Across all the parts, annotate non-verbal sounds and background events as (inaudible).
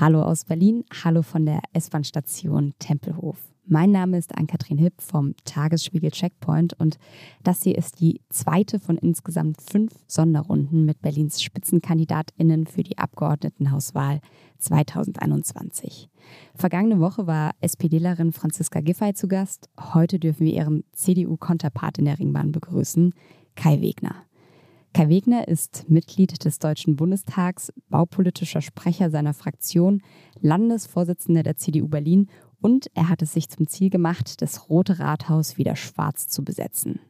Hallo aus Berlin, hallo von der S-Bahn-Station Tempelhof. Mein Name ist Ann-Kathrin Hipp vom Tagesspiegel Checkpoint und das hier ist die zweite von insgesamt fünf Sonderrunden mit Berlins SpitzenkandidatInnen für die Abgeordnetenhauswahl 2021. Vergangene Woche war SPDlerin Franziska Giffey zu Gast. Heute dürfen wir ihren CDU-Konterpart in der Ringbahn begrüßen, Kai Wegner. Kai Wegner ist Mitglied des Deutschen Bundestags, baupolitischer Sprecher seiner Fraktion, Landesvorsitzender der CDU Berlin und er hat es sich zum Ziel gemacht, das Rote Rathaus wieder schwarz zu besetzen.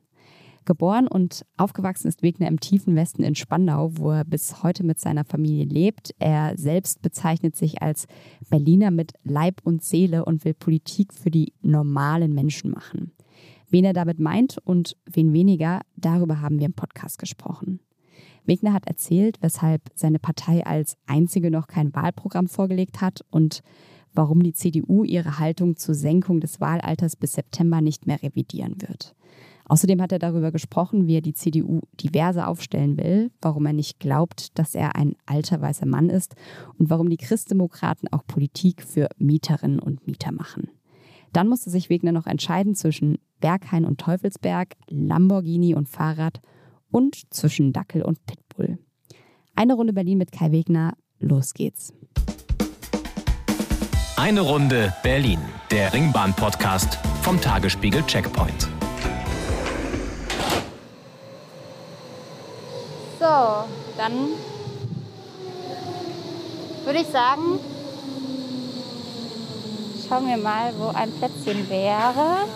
Geboren und aufgewachsen ist Wegner im tiefen Westen in Spandau, wo er bis heute mit seiner Familie lebt. Er selbst bezeichnet sich als Berliner mit Leib und Seele und will Politik für die normalen Menschen machen. Wen er damit meint und wen weniger, darüber haben wir im Podcast gesprochen. Wegner hat erzählt, weshalb seine Partei als einzige noch kein Wahlprogramm vorgelegt hat und warum die CDU ihre Haltung zur Senkung des Wahlalters bis September nicht mehr revidieren wird. Außerdem hat er darüber gesprochen, wie er die CDU diverse aufstellen will, warum er nicht glaubt, dass er ein alter weißer Mann ist und warum die Christdemokraten auch Politik für Mieterinnen und Mieter machen. Dann musste sich Wegner noch entscheiden zwischen Berghain und Teufelsberg, Lamborghini und Fahrrad und zwischen Dackel und Pitbull. Eine Runde Berlin mit Kai Wegner, los geht's. Eine Runde Berlin, der Ringbahn-Podcast vom Tagesspiegel Checkpoint. So, dann würde ich sagen, schauen wir mal, wo ein Plätzchen wäre.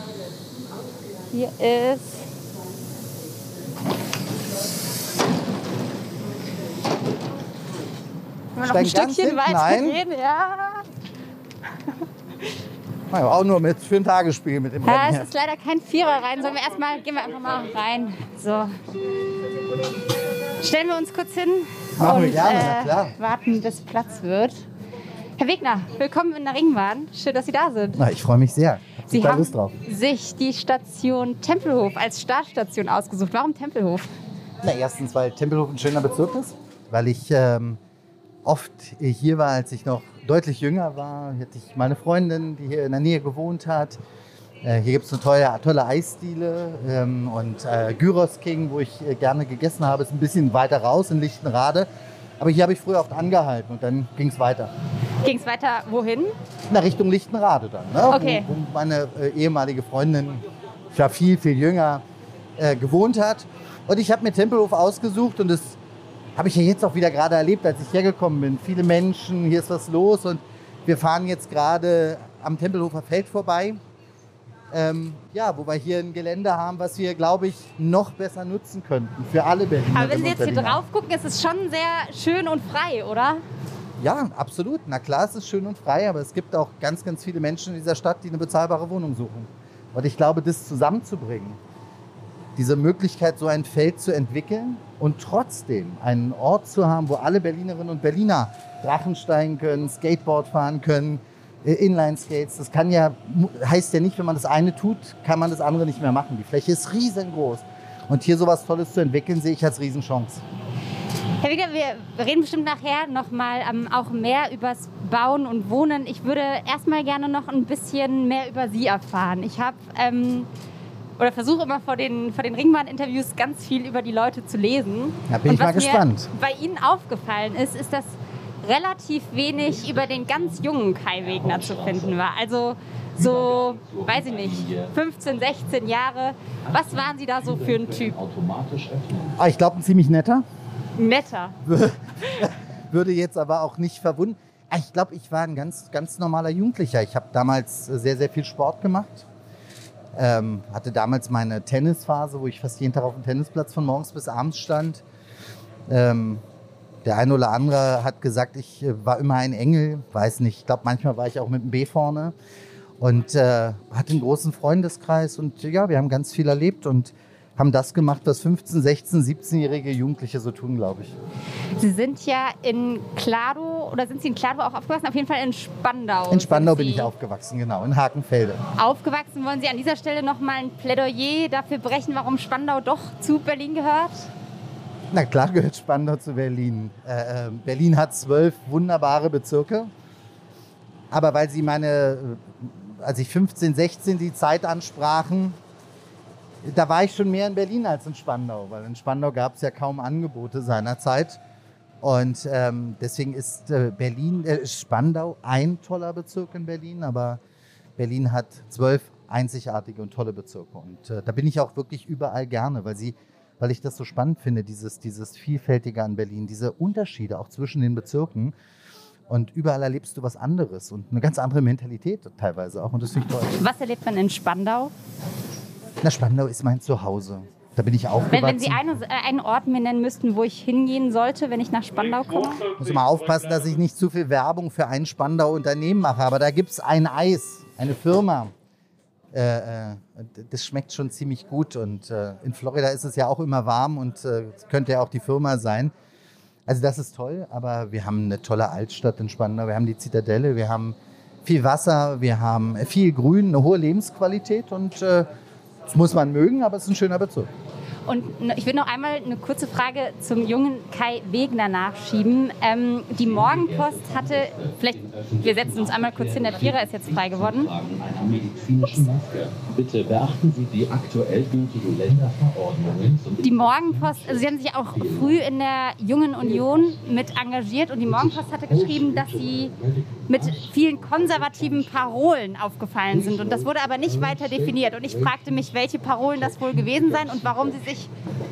Hier ist Wenn wir noch ein Stückchen weiter Nein. gehen, ja. Naja, auch nur mit für ein Tagesspiel mit dem Ja, Rennen es hier. ist leider kein Vierer rein. Sollen wir erstmal, gehen wir einfach mal rein. So. Stellen wir uns kurz hin Machen und wir gerne, na äh, klar. warten, bis Platz wird. Herr Wegner, willkommen in der Ringbahn. Schön, dass Sie da sind. Na, ich freue mich sehr. Hab Sie haben drauf. sich die Station Tempelhof als Startstation ausgesucht. Warum Tempelhof? Na, erstens, weil Tempelhof ein schöner Bezirk ist, weil ich ähm, oft hier war, als ich noch deutlich jünger war. Hier hatte ich meine Freundin, die hier in der Nähe gewohnt hat. Äh, hier gibt es eine tolle, tolle Eisdiele ähm, und äh, Gyros King, wo ich äh, gerne gegessen habe, ist ein bisschen weiter raus in Lichtenrade. Aber hier habe ich früher oft angehalten und dann ging es weiter. Ging es weiter wohin? Na, Richtung Lichtenrade dann. Ne? Okay. Wo, wo meine äh, ehemalige Freundin, ich war viel, viel jünger, äh, gewohnt hat. Und ich habe mir Tempelhof ausgesucht und das habe ich ja jetzt auch wieder gerade erlebt, als ich hergekommen bin. Viele Menschen, hier ist was los und wir fahren jetzt gerade am Tempelhofer Feld vorbei. Ähm, ja, wo wir hier ein Gelände haben, was wir, glaube ich, noch besser nutzen könnten für alle Berliner. Aber wenn Sie jetzt hier drauf gucken, ist es schon sehr schön und frei, oder? Ja, absolut. Na klar, es ist schön und frei, aber es gibt auch ganz, ganz viele Menschen in dieser Stadt, die eine bezahlbare Wohnung suchen. Und ich glaube, das zusammenzubringen, diese Möglichkeit, so ein Feld zu entwickeln und trotzdem einen Ort zu haben, wo alle Berlinerinnen und Berliner Drachen steigen können, Skateboard fahren können, Inline-Skates. Das kann ja, heißt ja nicht, wenn man das eine tut, kann man das andere nicht mehr machen. Die Fläche ist riesengroß. Und hier sowas Tolles zu entwickeln, sehe ich als Riesenchance. Herr Wigger, wir reden bestimmt nachher nochmal ähm, auch mehr übers Bauen und Wohnen. Ich würde erstmal gerne noch ein bisschen mehr über Sie erfahren. Ich habe ähm, oder versuche immer vor den, vor den Ringbahn-Interviews ganz viel über die Leute zu lesen. Da bin und ich mal was gespannt. Mir bei Ihnen aufgefallen ist, ist, dass relativ wenig über den ganz jungen Kai Wegner zu finden war. Also so, weiß ich nicht, 15, 16 Jahre. Was waren Sie da so für ein Typ? Ah, ich glaube, ein ziemlich netter. Netter. (laughs) Würde jetzt aber auch nicht verwundern. Ah, Ich glaube, ich war ein ganz, ganz normaler Jugendlicher. Ich habe damals äh, sehr, sehr viel Sport gemacht. Ähm, hatte damals meine Tennisphase, wo ich fast jeden Tag auf dem Tennisplatz von morgens bis abends stand. Ähm, der eine oder andere hat gesagt, ich äh, war immer ein Engel. Weiß nicht. Ich glaube, manchmal war ich auch mit dem B vorne. Und äh, hatte einen großen Freundeskreis. Und ja, wir haben ganz viel erlebt und haben das gemacht, was 15, 16, 17-jährige Jugendliche so tun, glaube ich. Sie sind ja in Klado, oder sind Sie in Klado auch aufgewachsen? Auf jeden Fall in Spandau. In Spandau bin ich aufgewachsen, genau, in Hakenfelde. Aufgewachsen. Wollen Sie an dieser Stelle noch mal ein Plädoyer dafür brechen, warum Spandau doch zu Berlin gehört? Na klar gehört Spandau zu Berlin. Äh, äh, Berlin hat zwölf wunderbare Bezirke Aber weil Sie meine, äh, als ich 15, 16 die Zeit ansprachen, da war ich schon mehr in Berlin als in Spandau, weil in Spandau gab es ja kaum Angebote seinerzeit. Und ähm, deswegen ist äh, Berlin, äh, Spandau ein toller Bezirk in Berlin, aber Berlin hat zwölf einzigartige und tolle Bezirke. Und äh, da bin ich auch wirklich überall gerne, weil sie, weil ich das so spannend finde, dieses, dieses Vielfältige an Berlin, diese Unterschiede auch zwischen den Bezirken. Und überall erlebst du was anderes und eine ganz andere Mentalität teilweise auch. Und das finde ich toll. Was erlebt man in Spandau? Na, Spandau ist mein Zuhause. Da bin ich aufgewachsen. Wenn, wenn Sie eine, äh, einen Ort mir nennen müssten, wo ich hingehen sollte, wenn ich nach Spandau komme? Ich muss immer aufpassen, dass ich nicht zu viel Werbung für ein Spandau Unternehmen mache. Aber da gibt es ein Eis, eine Firma. Äh, äh, das schmeckt schon ziemlich gut. Und äh, in Florida ist es ja auch immer warm und äh, könnte ja auch die Firma sein. Also das ist toll, aber wir haben eine tolle Altstadt in Spandau. Wir haben die Zitadelle, wir haben viel Wasser, wir haben viel Grün, eine hohe Lebensqualität und äh, das muss man mögen, aber es ist ein schöner Bezug. Und ich will noch einmal eine kurze Frage zum jungen Kai Wegner nachschieben. Ähm, die Morgenpost hatte, vielleicht, wir setzen uns einmal kurz hin, der Vierer ist jetzt frei geworden. Bitte beachten Sie die aktuell gültigen Länderverordnungen. Die Morgenpost, also Sie haben sich auch früh in der Jungen Union mit engagiert und die Morgenpost hatte geschrieben, dass Sie mit vielen konservativen Parolen aufgefallen sind. Und das wurde aber nicht weiter definiert. Und ich fragte mich, welche Parolen das wohl gewesen seien und warum Sie sich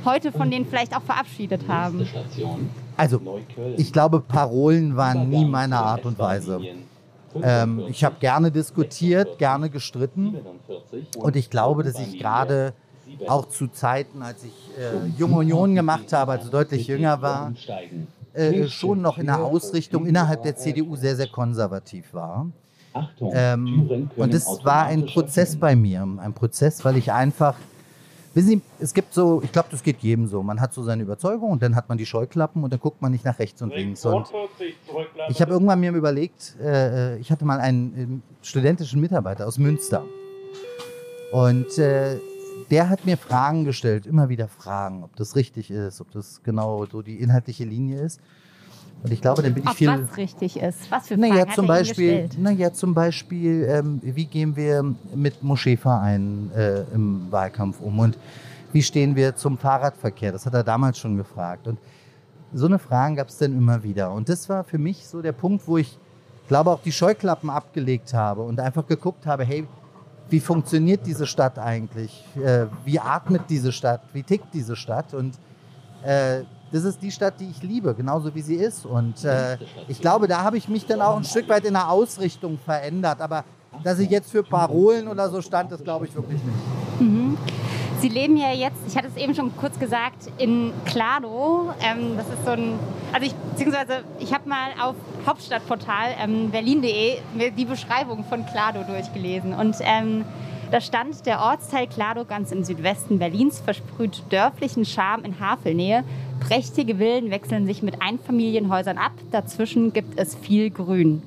heute von denen vielleicht auch verabschiedet haben. Also, ich glaube, Parolen waren nie meine Art und Weise. Ähm, ich habe gerne diskutiert, gerne gestritten. Und ich glaube, dass ich gerade auch zu Zeiten, als ich äh, Junge Union gemacht habe, also deutlich jünger war, äh, schon noch in der Ausrichtung innerhalb der CDU sehr, sehr konservativ war. Ähm, und es war ein Prozess bei mir, ein Prozess, weil ich einfach, wissen Sie, es gibt so, ich glaube, das geht jedem so, man hat so seine Überzeugung und dann hat man die Scheuklappen und dann guckt man nicht nach rechts und links. Und ich habe irgendwann mir überlegt, äh, ich hatte mal einen äh, studentischen Mitarbeiter aus Münster und äh, der hat mir Fragen gestellt, immer wieder Fragen, ob das richtig ist, ob das genau so die inhaltliche Linie ist. Und ich glaube, dann bin ich Ob viel. was richtig ist. Was für Fragen Naja, zum Beispiel, naja, zum Beispiel ähm, wie gehen wir mit Moscheevereinen äh, im Wahlkampf um und wie stehen wir zum Fahrradverkehr? Das hat er damals schon gefragt. Und so eine Fragen gab es dann immer wieder. Und das war für mich so der Punkt, wo ich glaube auch die Scheuklappen abgelegt habe und einfach geguckt habe, hey, wie funktioniert diese Stadt eigentlich? Äh, wie atmet diese Stadt? Wie tickt diese Stadt? Und äh, das ist die Stadt, die ich liebe, genauso wie sie ist. Und äh, ich glaube, da habe ich mich dann auch ein Stück weit in der Ausrichtung verändert. Aber dass ich jetzt für Parolen oder so stand, das glaube ich wirklich nicht. Sie leben ja jetzt, ich hatte es eben schon kurz gesagt, in Klado. Ähm, das ist so ein, also ich, beziehungsweise ich habe mal auf Hauptstadtportal ähm, berlin.de mir die Beschreibung von Klado durchgelesen. Und ähm, da stand, der Ortsteil Klado ganz im Südwesten Berlins versprüht dörflichen Charme in Havelnähe. Prächtige Villen wechseln sich mit Einfamilienhäusern ab. Dazwischen gibt es viel Grün.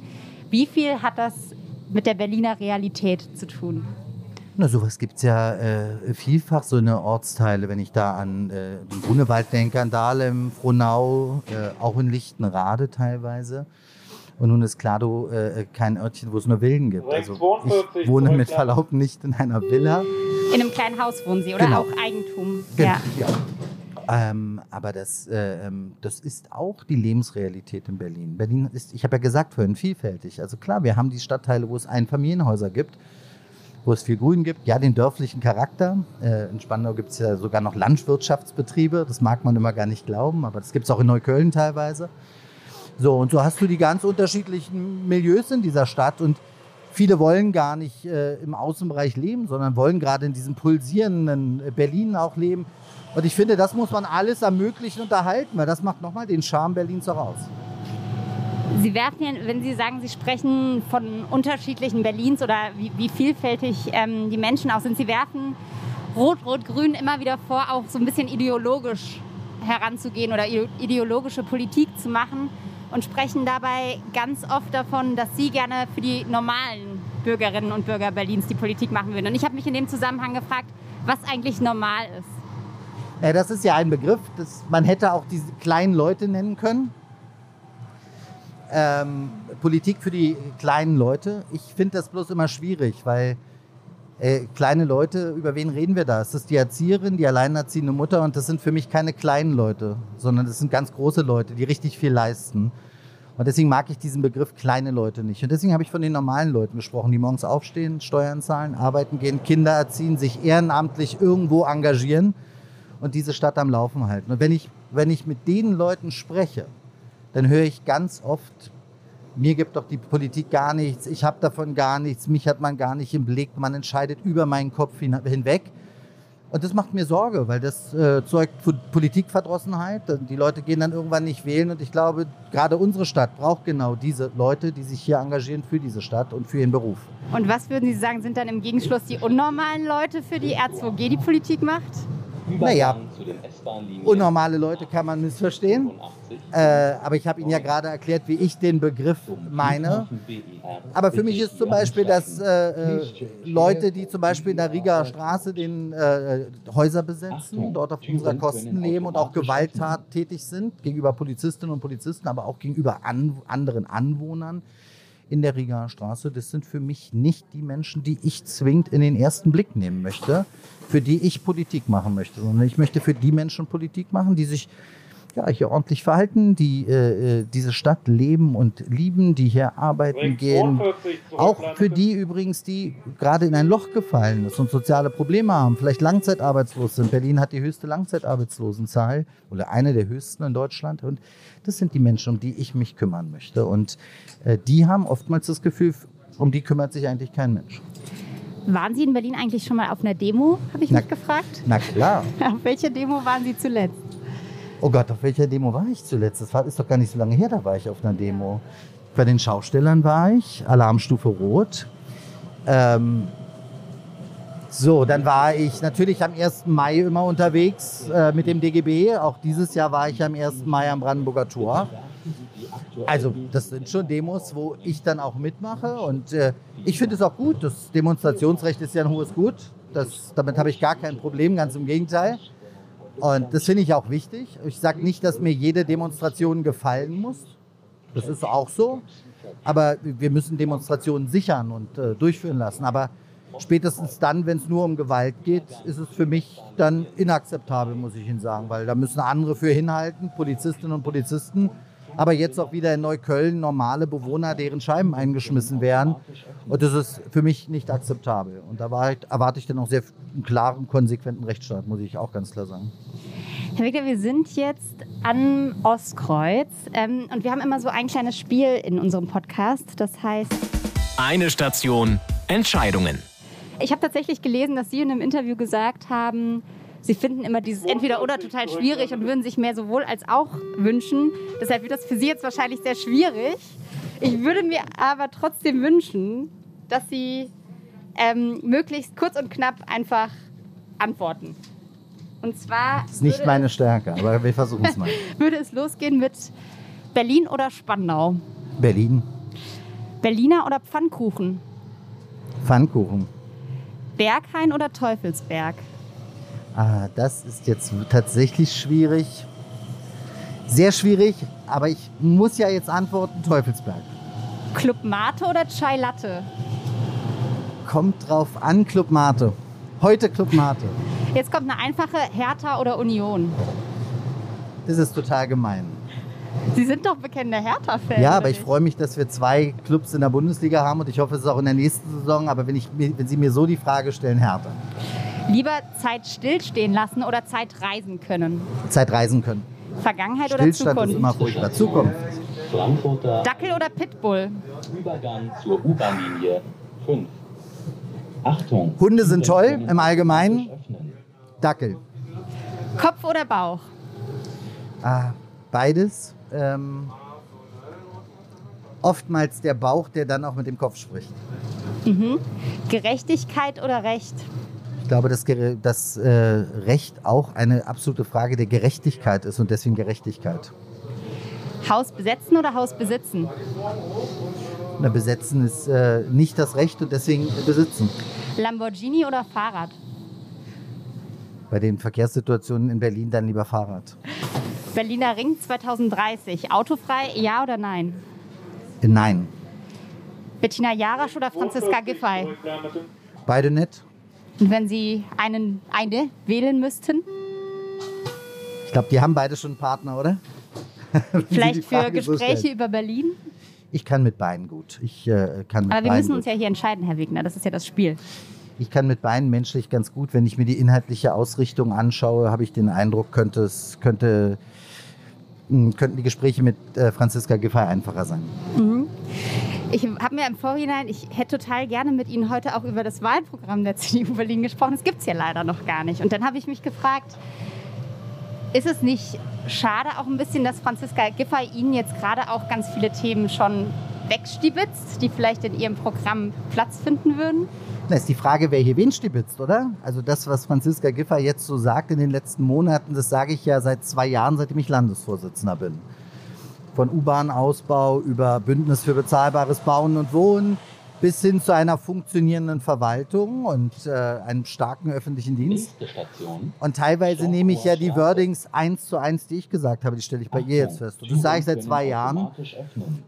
Wie viel hat das mit der Berliner Realität zu tun? Na, sowas gibt es ja äh, vielfach, so eine Ortsteile, wenn ich da an äh, den Grunewald denke, an Dahlem, Frohnau, äh, auch in Lichtenrade teilweise. Und nun ist Klado äh, kein Örtchen, wo es nur Villen gibt. Also ich wohne mit Verlaub nicht in einer Villa. In einem kleinen Haus wohnen Sie oder Genau. auch Eigentum? Genau, Ja. Ähm, aber das, äh, ähm, das ist auch die Lebensrealität in Berlin. Berlin ist, ich habe ja gesagt vorhin, vielfältig. Also klar, wir haben die Stadtteile, wo es Einfamilienhäuser gibt, wo es viel Grün gibt. Ja, den dörflichen Charakter. Äh, in Spandau gibt es ja sogar noch Landwirtschaftsbetriebe. Das mag man immer gar nicht glauben, aber das gibt es auch in Neukölln teilweise. So, und so hast du die ganz unterschiedlichen Milieus in dieser Stadt und viele wollen gar nicht äh, im Außenbereich leben, sondern wollen gerade in diesem pulsierenden äh, Berlin auch leben. Und ich finde, das muss man alles ermöglichen und erhalten, weil das macht nochmal den Charme Berlins auch aus. Sie werfen ja, wenn Sie sagen, Sie sprechen von unterschiedlichen Berlins oder wie, wie vielfältig ähm, die Menschen auch sind, Sie werfen Rot-Rot-Grün immer wieder vor, auch so ein bisschen ideologisch heranzugehen oder ide- ideologische Politik zu machen und sprechen dabei ganz oft davon, dass Sie gerne für die normalen Bürgerinnen und Bürger Berlins die Politik machen würden. Und ich habe mich in dem Zusammenhang gefragt, was eigentlich normal ist. Ja, das ist ja ein Begriff, das, man hätte auch diese kleinen Leute nennen können. Ähm, Politik für die kleinen Leute. Ich finde das bloß immer schwierig, weil äh, kleine Leute, über wen reden wir da? Es ist die Erzieherin, die alleinerziehende Mutter und das sind für mich keine kleinen Leute, sondern das sind ganz große Leute, die richtig viel leisten. Und deswegen mag ich diesen Begriff kleine Leute nicht. Und deswegen habe ich von den normalen Leuten gesprochen, die morgens aufstehen, Steuern zahlen, arbeiten gehen, Kinder erziehen, sich ehrenamtlich irgendwo engagieren und diese Stadt am Laufen halten. Und wenn ich, wenn ich mit den Leuten spreche, dann höre ich ganz oft, mir gibt doch die Politik gar nichts, ich habe davon gar nichts, mich hat man gar nicht im Blick, man entscheidet über meinen Kopf hin, hinweg. Und das macht mir Sorge, weil das äh, zeugt Politikverdrossenheit. Die Leute gehen dann irgendwann nicht wählen. Und ich glaube, gerade unsere Stadt braucht genau diese Leute, die sich hier engagieren für diese Stadt und für ihren Beruf. Und was würden Sie sagen, sind dann im Gegenschluss die unnormalen Leute, für die R2G die Politik macht? Naja, unnormale Leute kann man missverstehen. Äh, aber ich habe Ihnen ja gerade erklärt, wie ich den Begriff meine. Aber für mich ist zum Beispiel, dass äh, äh, Leute, die zum Beispiel in der Rieger Straße den äh, Häuser besetzen, dort auf unserer Kosten leben und auch gewalttat tätig sind gegenüber Polizistinnen und Polizisten, aber auch gegenüber an, anderen Anwohnern in der Rieger Straße, das sind für mich nicht die Menschen, die ich zwingend in den ersten Blick nehmen möchte für die ich Politik machen möchte, sondern ich möchte für die Menschen Politik machen, die sich ja, hier ordentlich verhalten, die äh, äh diese Stadt leben und lieben, die hier arbeiten gehen. Auch für die übrigens, die gerade in ein Loch gefallen ist und soziale Probleme haben, vielleicht langzeitarbeitslos sind. Berlin hat die höchste Langzeitarbeitslosenzahl oder eine der höchsten in Deutschland. Und das sind die Menschen, um die ich mich kümmern möchte. Und äh, die haben oftmals das Gefühl, um die kümmert sich eigentlich kein Mensch. Waren Sie in Berlin eigentlich schon mal auf einer Demo, habe ich na, mich gefragt? Na klar. (laughs) auf welcher Demo waren Sie zuletzt? Oh Gott, auf welcher Demo war ich zuletzt? Das ist doch gar nicht so lange her, da war ich auf einer Demo. Bei den Schaustellern war ich, Alarmstufe Rot. Ähm, so, dann war ich natürlich am 1. Mai immer unterwegs äh, mit dem DGB. Auch dieses Jahr war ich am 1. Mai am Brandenburger Tor. Also das sind schon Demos, wo ich dann auch mitmache und äh, ich finde es auch gut. Das Demonstrationsrecht ist ja ein hohes Gut. Das, damit habe ich gar kein Problem, ganz im Gegenteil. Und das finde ich auch wichtig. Ich sage nicht, dass mir jede Demonstration gefallen muss. Das ist auch so. Aber wir müssen Demonstrationen sichern und äh, durchführen lassen. Aber spätestens dann, wenn es nur um Gewalt geht, ist es für mich dann inakzeptabel, muss ich Ihnen sagen. Weil da müssen andere für hinhalten, Polizistinnen und Polizisten aber jetzt auch wieder in Neukölln normale Bewohner, deren Scheiben eingeschmissen werden. Und das ist für mich nicht akzeptabel. Und da erwarte ich dann auch sehr einen klaren, konsequenten Rechtsstaat, muss ich auch ganz klar sagen. Herr Wickler, wir sind jetzt am Ostkreuz ähm, und wir haben immer so ein kleines Spiel in unserem Podcast. Das heißt. Eine Station, Entscheidungen. Ich habe tatsächlich gelesen, dass Sie in einem Interview gesagt haben, sie finden immer dieses Entweder-Oder total schwierig und würden sich mehr sowohl als auch wünschen. Deshalb wird das für sie jetzt wahrscheinlich sehr schwierig. Ich würde mir aber trotzdem wünschen, dass sie ähm, möglichst kurz und knapp einfach antworten. Und zwar. Das ist nicht meine Stärke, aber wir versuchen es mal. (laughs) würde es losgehen mit Berlin oder Spandau? Berlin. Berliner oder Pfannkuchen? Pfannkuchen. Berghain oder Teufelsberg? Ah, das ist jetzt tatsächlich schwierig. Sehr schwierig, aber ich muss ja jetzt antworten, Teufelsberg. Club Mate oder Chai Latte? Kommt drauf an, Club Mate. Heute Club Mate. Jetzt kommt eine einfache Hertha oder Union. Das ist total gemein. Sie sind doch bekennender Hertha-Fan. Ja, aber ich freue mich, dass wir zwei Clubs in der Bundesliga haben und ich hoffe, es ist auch in der nächsten Saison. Aber wenn, ich, wenn Sie mir so die Frage stellen, Hertha. Lieber Zeit stillstehen lassen oder Zeit reisen können? Zeit reisen können. Vergangenheit oder Zukunft? ist immer furchtbar. Zukunft. Frankfurter Dackel oder Pitbull? Übergang zur U-Bahn-Linie 5. Achtung. Hunde sind toll im Allgemeinen. Dackel. Kopf oder Bauch? Ah, beides. Ähm, oftmals der Bauch, der dann auch mit dem Kopf spricht. Mhm. Gerechtigkeit oder Recht? Glaube, dass das äh, Recht auch eine absolute Frage der Gerechtigkeit ist und deswegen Gerechtigkeit. Haus besetzen oder Haus besitzen? Na, besetzen ist äh, nicht das Recht und deswegen besitzen. Lamborghini oder Fahrrad? Bei den Verkehrssituationen in Berlin dann lieber Fahrrad. Berliner Ring 2030. Autofrei, ja oder nein? Äh, Nein, Bettina Jarasch oder Franziska Giffey? beide nett. Und wenn Sie einen, eine wählen müssten? Ich glaube, die haben beide schon einen Partner, oder? (laughs) Vielleicht für so Gespräche stellen. über Berlin? Ich kann mit beiden gut. Ich äh, kann mit Aber wir beiden müssen uns ja hier entscheiden, Herr Wegner. Das ist ja das Spiel. Ich kann mit beiden menschlich ganz gut. Wenn ich mir die inhaltliche Ausrichtung anschaue, habe ich den Eindruck, könnte es könnte mh, könnten die Gespräche mit äh, Franziska Giffey einfacher sein. Ich habe mir im Vorhinein, ich hätte total gerne mit Ihnen heute auch über das Wahlprogramm der (laughs) CDU Berlin gesprochen. Das gibt es ja leider noch gar nicht. Und dann habe ich mich gefragt, ist es nicht schade auch ein bisschen, dass Franziska Giffey Ihnen jetzt gerade auch ganz viele Themen schon wegstibitzt, die vielleicht in Ihrem Programm Platz finden würden? Na, ist die Frage, wer hier wen stibitzt, oder? Also das, was Franziska Giffey jetzt so sagt in den letzten Monaten, das sage ich ja seit zwei Jahren, seitdem ich Landesvorsitzender bin. Von U-Bahn-Ausbau über Bündnis für bezahlbares Bauen und Wohnen bis hin zu einer funktionierenden Verwaltung und äh, einem starken öffentlichen Dienst. Station. Und teilweise nehme ich ja die Wordings eins zu eins, die ich gesagt habe, die stelle ich bei ihr jetzt fest. Und das sage ich seit zwei Jahren.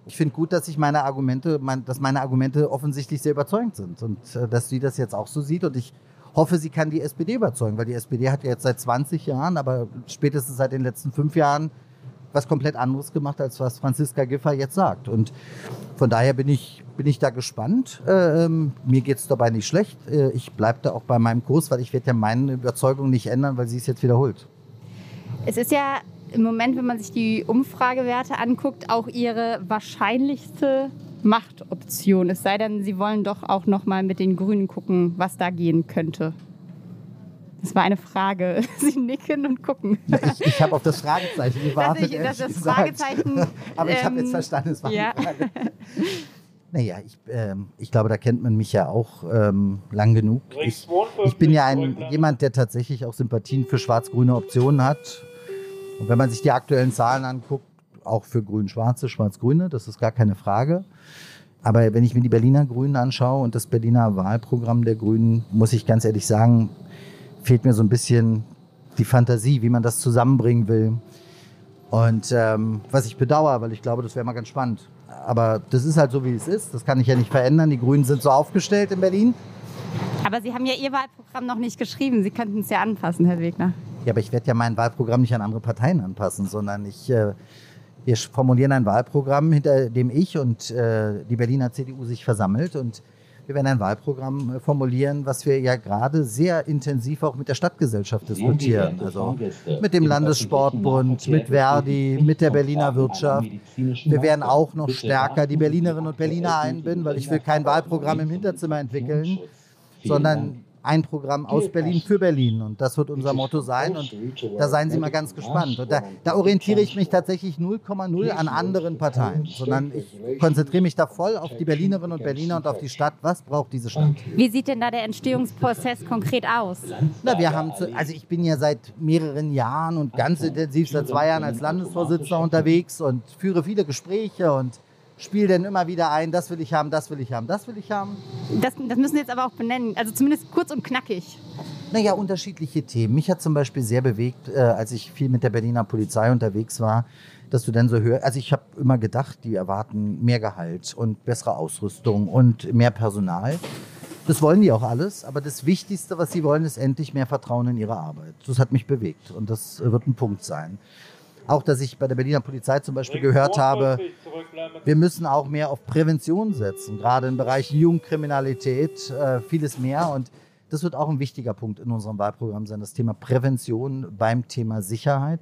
Ich finde gut, dass ich meine Argumente, mein, dass meine Argumente offensichtlich sehr überzeugend sind und äh, dass sie das jetzt auch so sieht. Und ich hoffe, sie kann die SPD überzeugen, weil die SPD hat ja jetzt seit 20 Jahren, aber spätestens seit den letzten fünf Jahren was komplett anderes gemacht, als was Franziska Giffey jetzt sagt. Und von daher bin ich, bin ich da gespannt. Äh, ähm, mir geht es dabei nicht schlecht. Äh, ich bleibe da auch bei meinem Kurs, weil ich werde ja meine Überzeugung nicht ändern, weil sie es jetzt wiederholt. Es ist ja im Moment, wenn man sich die Umfragewerte anguckt, auch Ihre wahrscheinlichste Machtoption. Es sei denn, Sie wollen doch auch noch mal mit den Grünen gucken, was da gehen könnte. Das war eine Frage. (laughs) Sie nicken und gucken. Ich, ich habe auf das Fragezeichen (laughs) gewartet. ich- dass das. Fragezeichen, (laughs) Aber ich habe ähm, jetzt verstanden, es war ja. eine Frage. Naja, ich, ähm, ich glaube, da kennt man mich ja auch ähm, lang genug. Ich, ich bin ja ein, jemand, der tatsächlich auch Sympathien für schwarz-grüne Optionen hat. Und wenn man sich die aktuellen Zahlen anguckt, auch für grün-schwarze, schwarz-grüne, das ist gar keine Frage. Aber wenn ich mir die Berliner Grünen anschaue und das Berliner Wahlprogramm der Grünen, muss ich ganz ehrlich sagen, fehlt mir so ein bisschen die Fantasie, wie man das zusammenbringen will. Und ähm, was ich bedauere, weil ich glaube, das wäre mal ganz spannend. Aber das ist halt so, wie es ist. Das kann ich ja nicht verändern. Die Grünen sind so aufgestellt in Berlin. Aber Sie haben ja Ihr Wahlprogramm noch nicht geschrieben. Sie könnten es ja anpassen, Herr Wegner. Ja, aber ich werde ja mein Wahlprogramm nicht an andere Parteien anpassen, sondern ich, äh, wir formulieren ein Wahlprogramm, hinter dem ich und äh, die Berliner CDU sich versammelt. Und wir werden ein Wahlprogramm äh, formulieren, was wir ja gerade sehr intensiv auch mit der Stadtgesellschaft diskutieren. Also mit dem Landessportbund, mit Verdi, mit der Berliner Wirtschaft. Wir werden auch noch stärker die Berlinerinnen und Berliner einbinden, weil ich will kein Wahlprogramm im Hinterzimmer entwickeln, sondern ein Programm aus Berlin für Berlin. Und das wird unser Motto sein. Und da seien Sie mal ganz gespannt. Und da, da orientiere ich mich tatsächlich 0,0 an anderen Parteien, sondern ich konzentriere mich da voll auf die Berlinerinnen und Berliner und auf die Stadt. Was braucht diese Stadt? Wie sieht denn da der Entstehungsprozess konkret aus? Na, wir haben zu, also ich bin ja seit mehreren Jahren und ganz intensiv seit zwei Jahren als Landesvorsitzender unterwegs und führe viele Gespräche und spiele dann immer wieder ein, das will ich haben, das will ich haben, das will ich haben. Das, das müssen Sie jetzt aber auch benennen. Also zumindest kurz und knackig. Naja, unterschiedliche Themen. Mich hat zum Beispiel sehr bewegt, äh, als ich viel mit der Berliner Polizei unterwegs war, dass du dann so hörst, also ich habe immer gedacht, die erwarten mehr Gehalt und bessere Ausrüstung und mehr Personal. Das wollen die auch alles, aber das Wichtigste, was sie wollen, ist endlich mehr Vertrauen in ihre Arbeit. Das hat mich bewegt und das äh, wird ein Punkt sein. Auch, dass ich bei der Berliner Polizei zum Beispiel gehört habe, wir müssen auch mehr auf Prävention setzen, gerade im Bereich Jugendkriminalität, äh, vieles mehr. Und das wird auch ein wichtiger Punkt in unserem Wahlprogramm sein, das Thema Prävention beim Thema Sicherheit.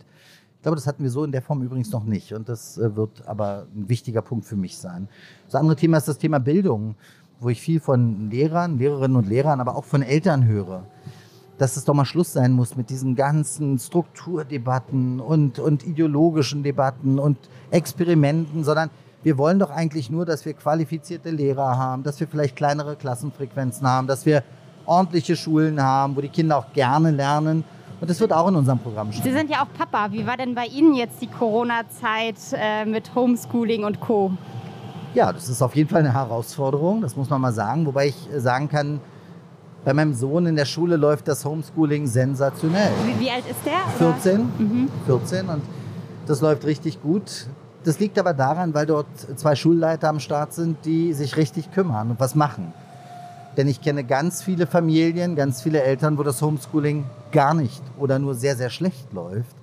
Ich glaube, das hatten wir so in der Form übrigens noch nicht. Und das äh, wird aber ein wichtiger Punkt für mich sein. Das andere Thema ist das Thema Bildung, wo ich viel von Lehrern, Lehrerinnen und Lehrern, aber auch von Eltern höre dass es doch mal Schluss sein muss mit diesen ganzen Strukturdebatten und, und ideologischen Debatten und Experimenten, sondern wir wollen doch eigentlich nur, dass wir qualifizierte Lehrer haben, dass wir vielleicht kleinere Klassenfrequenzen haben, dass wir ordentliche Schulen haben, wo die Kinder auch gerne lernen. Und das wird auch in unserem Programm Sie stehen. sind ja auch Papa. Wie war denn bei Ihnen jetzt die Corona-Zeit äh, mit Homeschooling und Co.? Ja, das ist auf jeden Fall eine Herausforderung, das muss man mal sagen. Wobei ich sagen kann, bei meinem Sohn in der Schule läuft das Homeschooling sensationell. Wie, wie alt ist der? Oder? 14, Mhm. 14 und das läuft richtig gut. das liegt aber daran, weil dort zwei Schulleiter am Start sind, die sich richtig kümmern und was machen. Denn ich kenne ganz viele Familien, ganz viele Eltern, wo das Homeschooling gar nicht oder nur sehr, sehr schlecht läuft.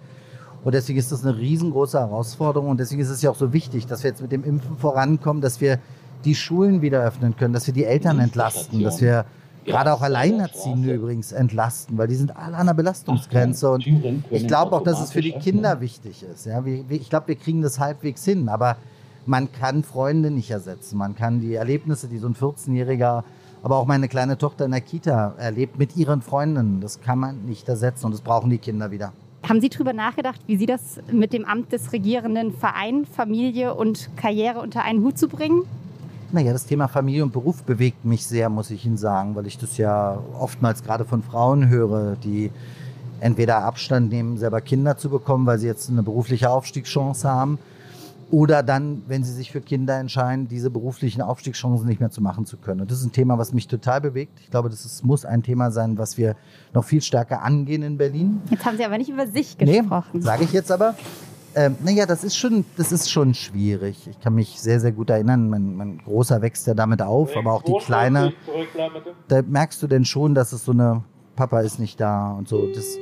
Und deswegen ist das eine riesengroße Herausforderung. Und deswegen ist es ja auch so wichtig, dass wir jetzt mit dem Impfen vorankommen, dass wir die Schulen wieder öffnen können, dass wir die Eltern entlasten, dass wir gerade auch Alleinerziehende übrigens entlasten, weil die sind alle an der Belastungsgrenze. Und ich glaube auch, dass es für die Kinder wichtig ist. Ja, ich glaube, wir kriegen das halbwegs hin, aber man kann Freunde nicht ersetzen. Man kann die Erlebnisse, die so ein 14-Jähriger, aber auch meine kleine Tochter in der Kita erlebt mit ihren Freunden, das kann man nicht ersetzen und das brauchen die Kinder wieder. Haben Sie darüber nachgedacht, wie Sie das mit dem Amt des regierenden Verein, Familie und Karriere unter einen Hut zu bringen? Naja, das Thema Familie und Beruf bewegt mich sehr, muss ich Ihnen sagen, weil ich das ja oftmals gerade von Frauen höre, die entweder Abstand nehmen, selber Kinder zu bekommen, weil sie jetzt eine berufliche Aufstiegschance haben, oder dann, wenn sie sich für Kinder entscheiden, diese beruflichen Aufstiegschancen nicht mehr zu machen zu können. Und das ist ein Thema, was mich total bewegt. Ich glaube, das ist, muss ein Thema sein, was wir noch viel stärker angehen in Berlin. Jetzt haben Sie aber nicht über sich gesprochen. Nee, sage ich jetzt aber. Ähm, naja, das ist, schon, das ist schon schwierig. Ich kann mich sehr, sehr gut erinnern. Mein, mein Großer wächst ja damit auf, aber auch die Kleine. Da merkst du denn schon, dass es so eine Papa ist nicht da und so. Das,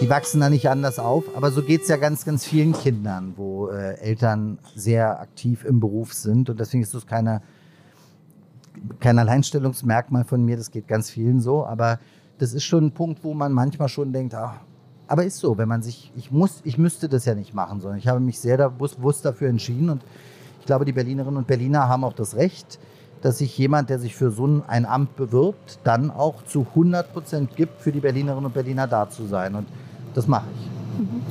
die wachsen da nicht anders auf. Aber so geht es ja ganz, ganz vielen Kindern, wo äh, Eltern sehr aktiv im Beruf sind. Und deswegen ist das keine, kein Alleinstellungsmerkmal von mir. Das geht ganz vielen so. Aber das ist schon ein Punkt, wo man manchmal schon denkt, ach, aber ist so, wenn man sich, ich muss, ich müsste das ja nicht machen, sondern ich habe mich sehr bewusst dafür entschieden und ich glaube, die Berlinerinnen und Berliner haben auch das Recht, dass sich jemand, der sich für so ein Amt bewirbt, dann auch zu 100 Prozent gibt, für die Berlinerinnen und Berliner da zu sein. Und das mache ich. Mhm.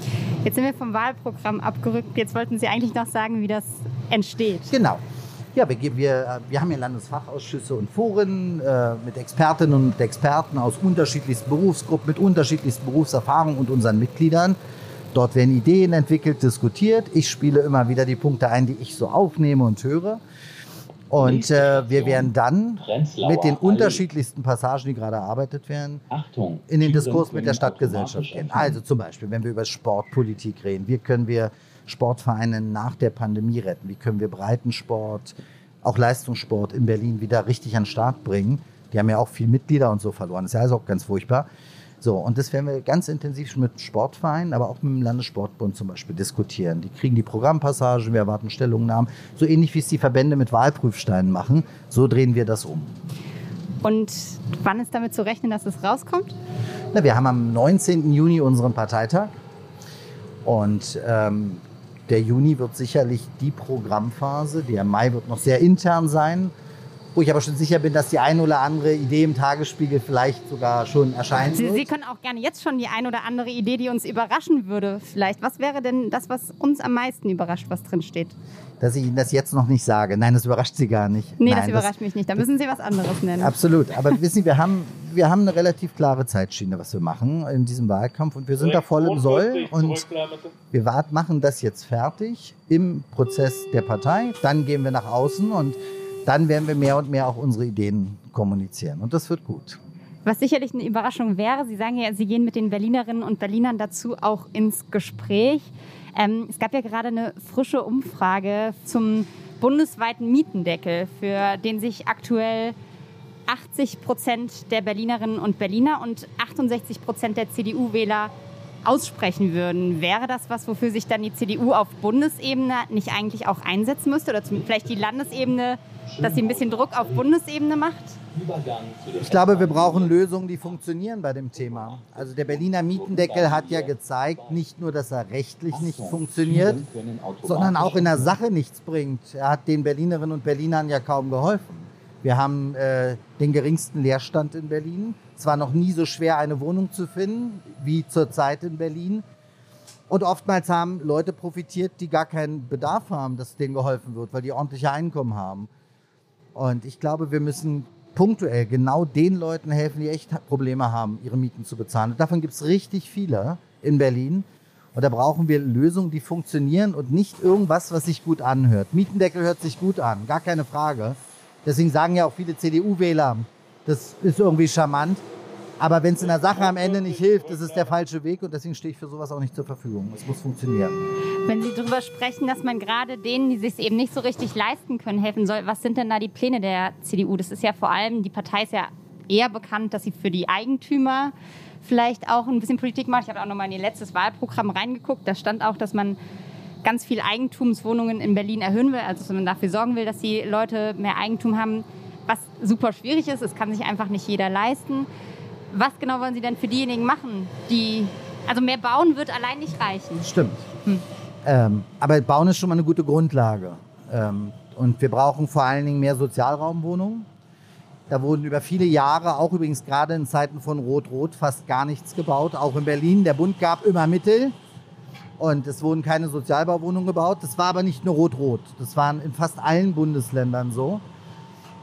Jetzt sind wir vom Wahlprogramm abgerückt. Jetzt wollten Sie eigentlich noch sagen, wie das entsteht. Genau. Ja, wir, wir, wir haben hier Landesfachausschüsse und Foren äh, mit Expertinnen und Experten aus unterschiedlichsten Berufsgruppen, mit unterschiedlichsten Berufserfahrungen und unseren Mitgliedern. Dort werden Ideen entwickelt, diskutiert. Ich spiele immer wieder die Punkte ein, die ich so aufnehme und höre. Und äh, wir werden dann mit den unterschiedlichsten Passagen, die gerade erarbeitet werden, in den Diskurs mit der Stadtgesellschaft gehen. Also zum Beispiel, wenn wir über Sportpolitik reden, wie können wir Sportvereine nach der Pandemie retten? Wie können wir Breitensport, auch Leistungssport in Berlin wieder richtig an den Start bringen? Die haben ja auch viel Mitglieder und so verloren. Das ist ja also auch ganz furchtbar. So, und das werden wir ganz intensiv mit Sportvereinen, aber auch mit dem Landessportbund zum Beispiel diskutieren. Die kriegen die Programmpassagen, wir erwarten Stellungnahmen. So ähnlich wie es die Verbände mit Wahlprüfsteinen machen, so drehen wir das um. Und wann ist damit zu rechnen, dass es rauskommt? Na, wir haben am 19. Juni unseren Parteitag. Und ähm, der Juni wird sicherlich die Programmphase. Der Mai wird noch sehr intern sein wo ich aber schon sicher bin, dass die ein oder andere Idee im Tagesspiegel vielleicht sogar schon erscheint. Sie, Sie, können auch gerne jetzt schon die ein oder andere Idee, die uns überraschen würde, vielleicht. Was wäre denn das, was uns am meisten überrascht, was drin steht? Dass ich Ihnen das jetzt noch nicht sage. Nein, das überrascht Sie gar nicht. Nee, Nein, das überrascht das, mich nicht. Da müssen Sie was anderes nennen. Absolut. Aber (laughs) wissen Sie, wir haben, wir haben eine relativ klare Zeitschiene, was wir machen in diesem Wahlkampf. Und wir sind da voll im Soll. Und wir machen das jetzt fertig im Prozess der Partei. Dann gehen wir nach außen und dann werden wir mehr und mehr auch unsere Ideen kommunizieren. Und das wird gut. Was sicherlich eine Überraschung wäre, Sie sagen ja, Sie gehen mit den Berlinerinnen und Berlinern dazu auch ins Gespräch. Ähm, es gab ja gerade eine frische Umfrage zum bundesweiten Mietendeckel, für den sich aktuell 80 Prozent der Berlinerinnen und Berliner und 68 Prozent der CDU-Wähler aussprechen würden. Wäre das was, wofür sich dann die CDU auf Bundesebene nicht eigentlich auch einsetzen müsste? Oder vielleicht die Landesebene dass sie ein bisschen Druck auf Bundesebene macht? Ich glaube, wir brauchen Lösungen, die funktionieren bei dem Thema. Also der Berliner Mietendeckel hat ja gezeigt, nicht nur, dass er rechtlich nicht funktioniert, sondern auch in der Sache nichts bringt. Er hat den Berlinerinnen und Berlinern ja kaum geholfen. Wir haben äh, den geringsten Leerstand in Berlin. Es war noch nie so schwer, eine Wohnung zu finden wie zurzeit in Berlin. Und oftmals haben Leute profitiert, die gar keinen Bedarf haben, dass denen geholfen wird, weil die ordentliche Einkommen haben. Und ich glaube, wir müssen punktuell genau den Leuten helfen, die echt Probleme haben, ihre Mieten zu bezahlen. Und davon gibt es richtig viele in Berlin. Und da brauchen wir Lösungen, die funktionieren und nicht irgendwas, was sich gut anhört. Mietendeckel hört sich gut an, gar keine Frage. Deswegen sagen ja auch viele CDU-Wähler, das ist irgendwie charmant. Aber wenn es in der Sache am Ende nicht hilft, ist es der falsche Weg und deswegen stehe ich für sowas auch nicht zur Verfügung. Es muss funktionieren. Wenn Sie darüber sprechen, dass man gerade denen, die sich eben nicht so richtig leisten können, helfen soll, was sind denn da die Pläne der CDU? Das ist ja vor allem, die Partei ist ja eher bekannt, dass sie für die Eigentümer vielleicht auch ein bisschen Politik macht. Ich habe auch noch mal in ihr letztes Wahlprogramm reingeguckt. Da stand auch, dass man ganz viel Eigentumswohnungen in Berlin erhöhen will, also dass man dafür sorgen will, dass die Leute mehr Eigentum haben, was super schwierig ist. Es kann sich einfach nicht jeder leisten. Was genau wollen Sie denn für diejenigen machen, die also mehr bauen wird allein nicht reichen? Stimmt. Hm. Ähm, aber bauen ist schon mal eine gute Grundlage. Ähm, und wir brauchen vor allen Dingen mehr Sozialraumwohnungen. Da wurden über viele Jahre, auch übrigens gerade in Zeiten von Rot-Rot, fast gar nichts gebaut. Auch in Berlin. Der Bund gab immer Mittel und es wurden keine Sozialbauwohnungen gebaut. Das war aber nicht nur Rot-Rot. Das waren in fast allen Bundesländern so.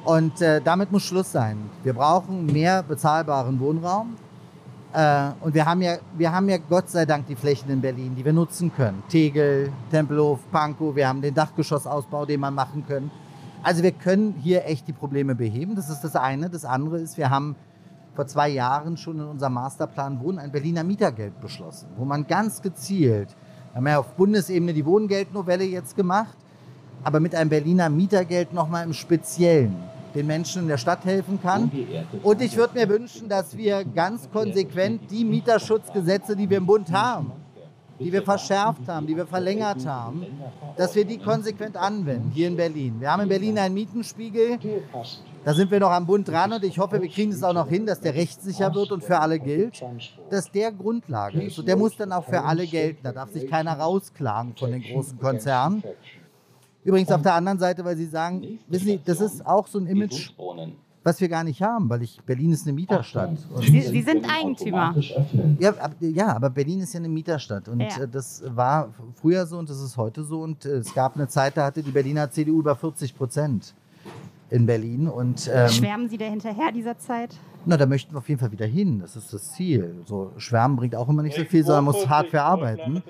Und äh, damit muss Schluss sein. Wir brauchen mehr bezahlbaren Wohnraum. Äh, und wir haben, ja, wir haben ja Gott sei Dank die Flächen in Berlin, die wir nutzen können. Tegel, Tempelhof, Pankow, wir haben den Dachgeschossausbau, den wir machen können. Also wir können hier echt die Probleme beheben. Das ist das eine. Das andere ist, wir haben vor zwei Jahren schon in unserem Masterplan Wohnen ein Berliner Mietergeld beschlossen, wo man ganz gezielt, wir haben ja auf Bundesebene die Wohngeldnovelle jetzt gemacht, aber mit einem Berliner Mietergeld nochmal im Speziellen den Menschen in der Stadt helfen kann. Und ich würde mir wünschen, dass wir ganz konsequent die Mieterschutzgesetze, die wir im Bund haben, die wir verschärft haben, die wir verlängert haben, dass wir die konsequent anwenden hier in Berlin. Wir haben in Berlin einen Mietenspiegel, da sind wir noch am Bund dran und ich hoffe, wir kriegen es auch noch hin, dass der rechtssicher wird und für alle gilt, dass der Grundlage ist. Und der muss dann auch für alle gelten. Da darf sich keiner rausklagen von den großen Konzernen. Übrigens auf der anderen Seite, weil Sie sagen, wissen Sie, das ist auch so ein Image, was wir gar nicht haben, weil ich, Berlin ist eine Mieterstadt. Sie, Sie, sind Eigentümer. Ja, ja, aber Berlin ist ja eine Mieterstadt und ja. Äh, das war früher so und das ist heute so und äh, es gab eine Zeit, da hatte die Berliner CDU über 40 Prozent in Berlin. Und, ähm, Schwärmen Sie da hinterher dieser Zeit? Na, da möchten wir auf jeden Fall wieder hin. Das ist das Ziel. So, Schwärmen bringt auch immer nicht so viel, sondern man muss hart für arbeiten.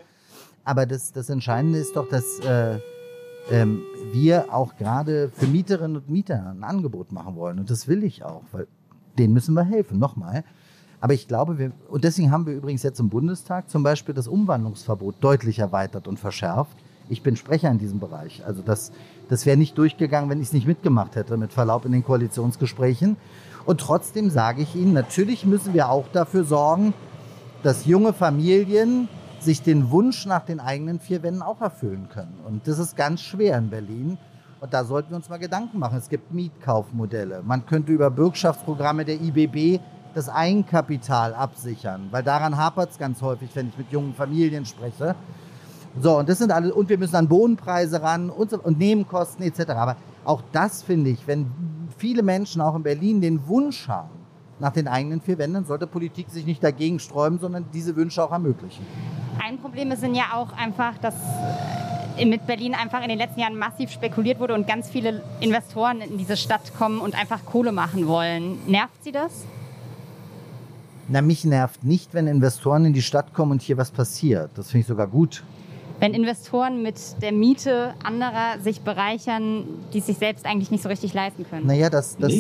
Aber das, das Entscheidende ist doch, dass äh, ähm, wir auch gerade für Mieterinnen und Mieter ein Angebot machen wollen. Und das will ich auch, weil denen müssen wir helfen. Nochmal. Aber ich glaube, wir, und deswegen haben wir übrigens jetzt im Bundestag zum Beispiel das Umwandlungsverbot deutlich erweitert und verschärft. Ich bin Sprecher in diesem Bereich. Also das, das wäre nicht durchgegangen, wenn ich es nicht mitgemacht hätte, mit Verlaub in den Koalitionsgesprächen. Und trotzdem sage ich Ihnen, natürlich müssen wir auch dafür sorgen, dass junge Familien sich den Wunsch nach den eigenen vier Wänden auch erfüllen können. Und das ist ganz schwer in Berlin. Und da sollten wir uns mal Gedanken machen. Es gibt Mietkaufmodelle. Man könnte über Bürgschaftsprogramme der IBB das Eigenkapital absichern, weil daran hapert es ganz häufig, wenn ich mit jungen Familien spreche. So, und das sind alle, und wir müssen an Bodenpreise ran und, und Nebenkosten etc. Aber auch das finde ich, wenn viele Menschen auch in Berlin den Wunsch haben nach den eigenen vier Wänden, sollte Politik sich nicht dagegen sträuben, sondern diese Wünsche auch ermöglichen. Ein Problem sind ja auch einfach, dass äh, mit Berlin einfach in den letzten Jahren massiv spekuliert wurde und ganz viele Investoren in diese Stadt kommen und einfach Kohle machen wollen. Nervt Sie das? Na, mich nervt nicht, wenn Investoren in die Stadt kommen und hier was passiert. Das finde ich sogar gut wenn Investoren mit der Miete anderer sich bereichern, die sich selbst eigentlich nicht so richtig leisten können. Naja, dass, dass,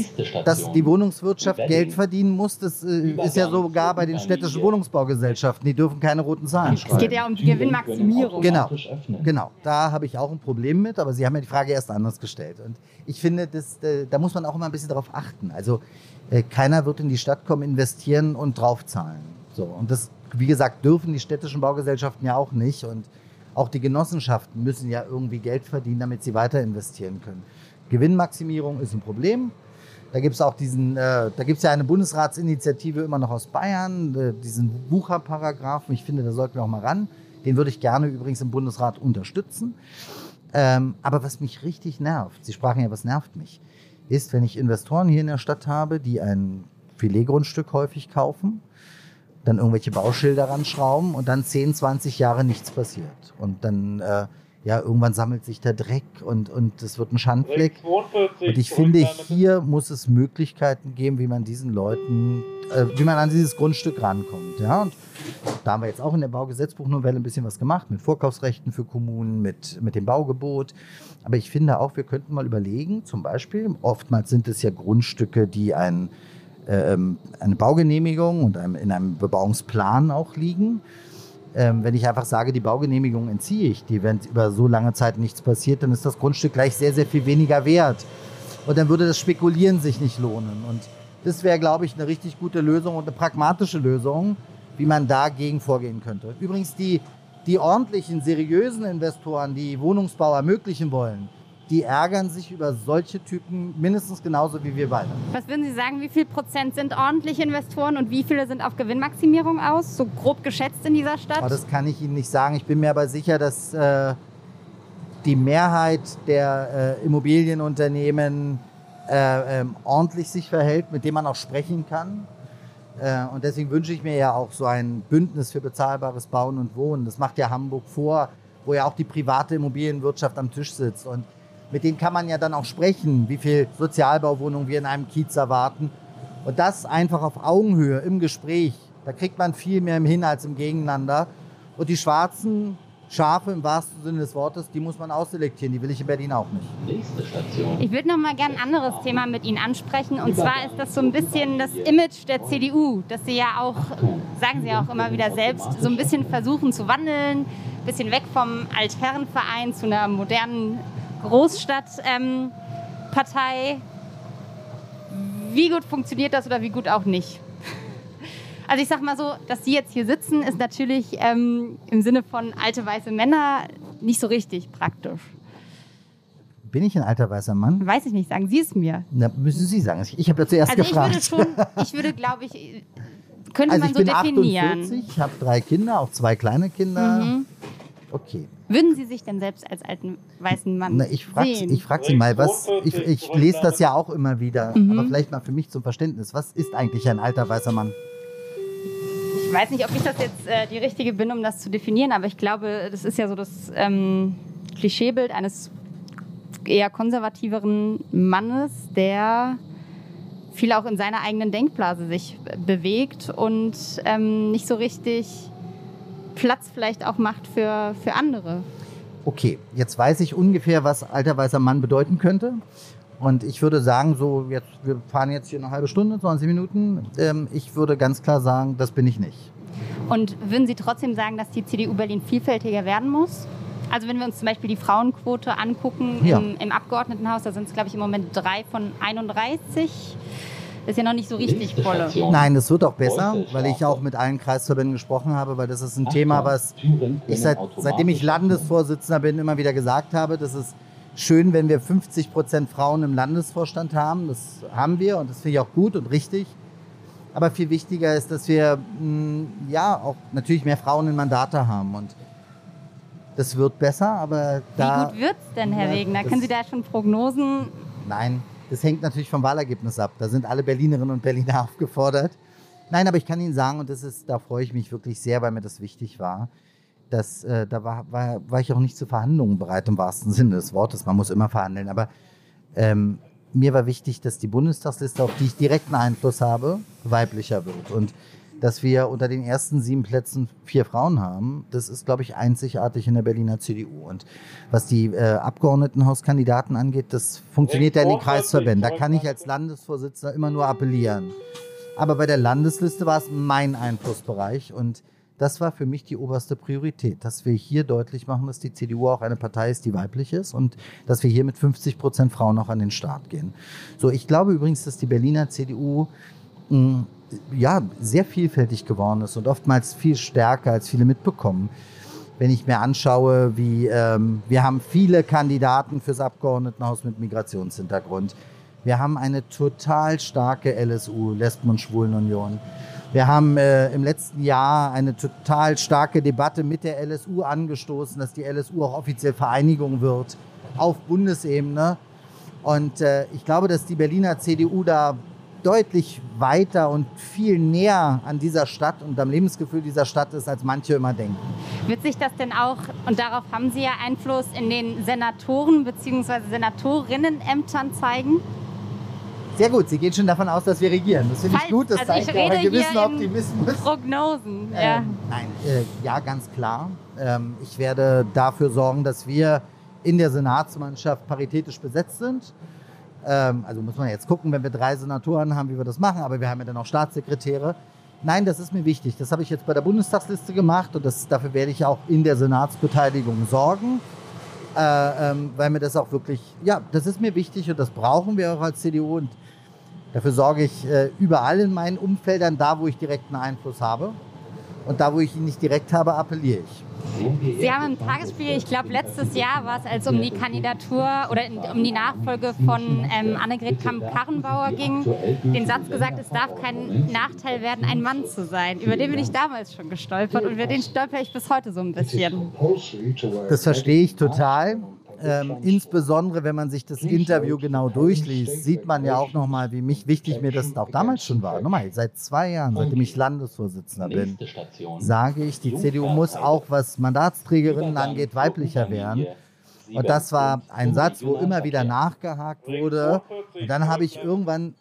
dass die Wohnungswirtschaft Geld verdienen muss, das äh, ist ja sogar bei den städtischen Wohnungsbaugesellschaften. Die dürfen keine roten Zahlen schreiben. Es geht ja um die Gewinnmaximierung. Genau, genau. Da habe ich auch ein Problem mit, aber Sie haben ja die Frage erst anders gestellt. Und ich finde, das, äh, da muss man auch immer ein bisschen darauf achten. Also äh, keiner wird in die Stadt kommen, investieren und draufzahlen. So, und das, wie gesagt, dürfen die städtischen Baugesellschaften ja auch nicht. Und auch die Genossenschaften müssen ja irgendwie Geld verdienen, damit sie weiter investieren können. Gewinnmaximierung ist ein Problem. Da gibt es auch diesen, äh, da gibt es ja eine Bundesratsinitiative immer noch aus Bayern, äh, diesen Wucherparagraphen. Ich finde, da sollten wir auch mal ran. Den würde ich gerne übrigens im Bundesrat unterstützen. Ähm, aber was mich richtig nervt, Sie sprachen ja, was nervt mich, ist, wenn ich Investoren hier in der Stadt habe, die ein Filetgrundstück häufig kaufen dann irgendwelche Bauschilder ranschrauben und dann 10, 20 Jahre nichts passiert. Und dann, äh, ja, irgendwann sammelt sich der Dreck und, und es wird ein Schandfleck. Und ich finde, hier muss es Möglichkeiten geben, wie man diesen Leuten, äh, wie man an dieses Grundstück rankommt. Ja? Und da haben wir jetzt auch in der Baugesetzbuchnovelle ein bisschen was gemacht, mit Vorkaufsrechten für Kommunen, mit, mit dem Baugebot. Aber ich finde auch, wir könnten mal überlegen, zum Beispiel, oftmals sind es ja Grundstücke, die ein eine Baugenehmigung und in einem Bebauungsplan auch liegen. Ähm, wenn ich einfach sage, die Baugenehmigung entziehe ich die, wenn über so lange Zeit nichts passiert, dann ist das Grundstück gleich sehr, sehr viel weniger wert. Und dann würde das Spekulieren sich nicht lohnen. Und das wäre, glaube ich, eine richtig gute Lösung und eine pragmatische Lösung, wie man dagegen vorgehen könnte. Übrigens, die, die ordentlichen, seriösen Investoren, die Wohnungsbau ermöglichen wollen, die ärgern sich über solche Typen mindestens genauso wie wir beide. Was würden Sie sagen, wie viel Prozent sind ordentliche Investoren und wie viele sind auf Gewinnmaximierung aus? So grob geschätzt in dieser Stadt? Aber das kann ich Ihnen nicht sagen. Ich bin mir aber sicher, dass äh, die Mehrheit der äh, Immobilienunternehmen äh, ähm, ordentlich sich verhält, mit dem man auch sprechen kann. Äh, und deswegen wünsche ich mir ja auch so ein Bündnis für bezahlbares Bauen und Wohnen. Das macht ja Hamburg vor, wo ja auch die private Immobilienwirtschaft am Tisch sitzt. Und mit denen kann man ja dann auch sprechen, wie viel Sozialbauwohnungen wir in einem Kiez erwarten. Und das einfach auf Augenhöhe im Gespräch. Da kriegt man viel mehr im Hin als im Gegeneinander. Und die schwarzen Schafe im wahrsten Sinne des Wortes, die muss man ausselektieren. Die will ich in Berlin auch nicht. Nächste Station. Ich würde noch mal gerne ein anderes Thema mit Ihnen ansprechen. Und zwar ist das so ein bisschen das Image der CDU, das Sie ja auch, sagen Sie ja auch immer wieder selbst, so ein bisschen versuchen zu wandeln. Ein bisschen weg vom Altherrenverein zu einer modernen Großstadtpartei. wie gut funktioniert das oder wie gut auch nicht? (laughs) Also ich sag mal so, dass Sie jetzt hier sitzen, ist natürlich ähm, im Sinne von alte weiße Männer nicht so richtig praktisch. Bin ich ein alter weißer Mann? Weiß ich nicht, sagen Sie es mir. Na, müssen Sie sagen. Ich, ich habe ja zuerst Also ich gefragt. würde schon, ich würde glaube ich, könnte also man ich so bin definieren. 48, habe drei Kinder, auch zwei kleine Kinder. Mhm. Okay. Würden Sie sich denn selbst als alten weißen Mann Na, ich frage sehen? ich frag Sie mal, was, ich, ich lese das ja auch immer wieder, Mhm. aber vielleicht mal für mich zum Verständnis. Was ist eigentlich ein alter weißer Mann? Ich weiß nicht, ob ich das jetzt äh, die richtige bin, um das zu definieren, aber ich glaube, das ist ja so das ähm, Klischeebild eines eher konservativeren Mannes, der viel auch in seiner eigenen Denkblase sich äh, bewegt und ähm, nicht so richtig Platz vielleicht auch macht für, für andere. Okay, jetzt weiß ich ungefähr, was alter weißer Mann bedeuten könnte. Und ich würde sagen, so jetzt, wir fahren jetzt hier eine halbe Stunde, 20 Minuten. Ähm, ich würde ganz klar sagen, das bin ich nicht. Und würden Sie trotzdem sagen, dass die CDU Berlin vielfältiger werden muss? Also wenn wir uns zum Beispiel die Frauenquote angucken Ja. im, im Abgeordnetenhaus, da sind es, glaube ich, im Moment drei von 31. Das ist ja noch nicht so richtig volle. Nein, das wird auch besser, weil ich auch mit allen Kreisverbänden gesprochen habe, weil das ist ein Thema, was ich seit, seitdem ich Landesvorsitzender bin, immer wieder gesagt habe, das ist schön, wenn wir 50 Prozent Frauen im Landesvorstand haben. Das haben wir und das finde ich auch gut und richtig. Aber viel wichtiger ist, dass wir mh, ja auch natürlich mehr Frauen in Mandate haben und das wird besser, aber da Wie gut wird es denn, Herr Ja, Wegener? das- Können Sie da schon Prognosen? Nein, das hängt natürlich vom Wahlergebnis ab. Da sind alle Berlinerinnen und Berliner (laughs) aufgefordert. Nein, aber ich kann Ihnen sagen, und das ist, da freue ich mich wirklich sehr, weil mir das wichtig war, dass äh, da war, war, war ich auch nicht zu Verhandlungen bereit im wahrsten Sinne des Wortes. Man muss immer verhandeln. Aber ähm, mir war wichtig, dass die Bundestagsliste, auf die ich direkten Einfluss habe, weiblicher wird. Und dass wir unter den ersten sieben Plätzen vier Frauen haben, das ist, glaube ich, einzigartig in der Berliner CDU. Und was die äh, Abgeordnetenhauskandidaten angeht, das funktioniert ja in den Kreisverbänden. Da kann ich als Landesvorsitzender immer nur appellieren. Aber bei der Landesliste war es mein Einflussbereich und das war für mich die oberste Priorität, dass wir hier deutlich machen, dass die CDU auch eine Partei ist, die weiblich ist und dass wir hier mit 50 Prozent Frauen auch an den Start gehen. So, ich glaube übrigens, dass die Berliner CDU mh, ja, sehr vielfältig geworden ist und oftmals viel stärker, als viele mitbekommen. Wenn ich mir anschaue, wie ähm, wir haben viele Kandidaten fürs Abgeordnetenhaus mit Migrationshintergrund. Wir haben eine total starke LSU, Lesben- und Schwulenunion. Wir haben äh, im letzten Jahr eine total starke Debatte mit der LSU angestoßen, dass die LSU auch offiziell Vereinigung wird auf Bundesebene. Und äh, ich glaube, dass die Berliner CDU da deutlich weiter und viel näher an dieser Stadt und am Lebensgefühl dieser Stadt ist, als manche immer denken. Wird sich das denn auch, und darauf haben Sie ja Einfluss, in den Senatoren- bzw. Senatorinnenämtern zeigen? Sehr gut, Sie gehen schon davon aus, dass wir regieren. Das finde ich gut, das also ich zeigt auch einen rede gewissen Optimismus. Prognosen, ja. Ähm, nein, äh, ja, ganz klar. Ähm, ich werde dafür sorgen, dass wir in der Senatsmannschaft paritätisch besetzt sind. Ähm, also muss man jetzt gucken, wenn wir drei Senatoren haben, wie wir das machen, aber wir haben ja dann auch Staatssekretäre. Nein, das ist mir wichtig. Das habe ich jetzt bei der Bundestagsliste gemacht und das, dafür werde ich auch in der Senatsbeteiligung sorgen, äh, ähm, weil mir das auch wirklich, ja, das ist mir wichtig und das brauchen wir auch als CDU und dafür sorge ich äh, überall in meinen Umfeldern, da wo ich direkten Einfluss habe und da wo ich ihn nicht direkt habe, appelliere ich. Sie haben im Tagesspiel, ich glaube letztes Jahr war es, als es um die Kandidatur oder um die Nachfolge von ähm, Annegret Kamm-Karrenbauer ging, den Satz gesagt, es darf kein Nachteil werden, ein Mann zu sein. Über den bin ich damals schon gestolpert und über den stolper ich bis heute so ein bisschen. Das verstehe ich total. Ähm, insbesondere wenn man sich das Interview genau durchliest, sieht man ja auch nochmal, wie mich wichtig mir das auch damals schon war. Nochmal, seit zwei Jahren, seitdem ich Landesvorsitzender bin, sage ich, die CDU muss auch, was Mandatsträgerinnen angeht, weiblicher werden. Und das war ein Satz, wo immer wieder nachgehakt wurde. Und dann habe ich irgendwann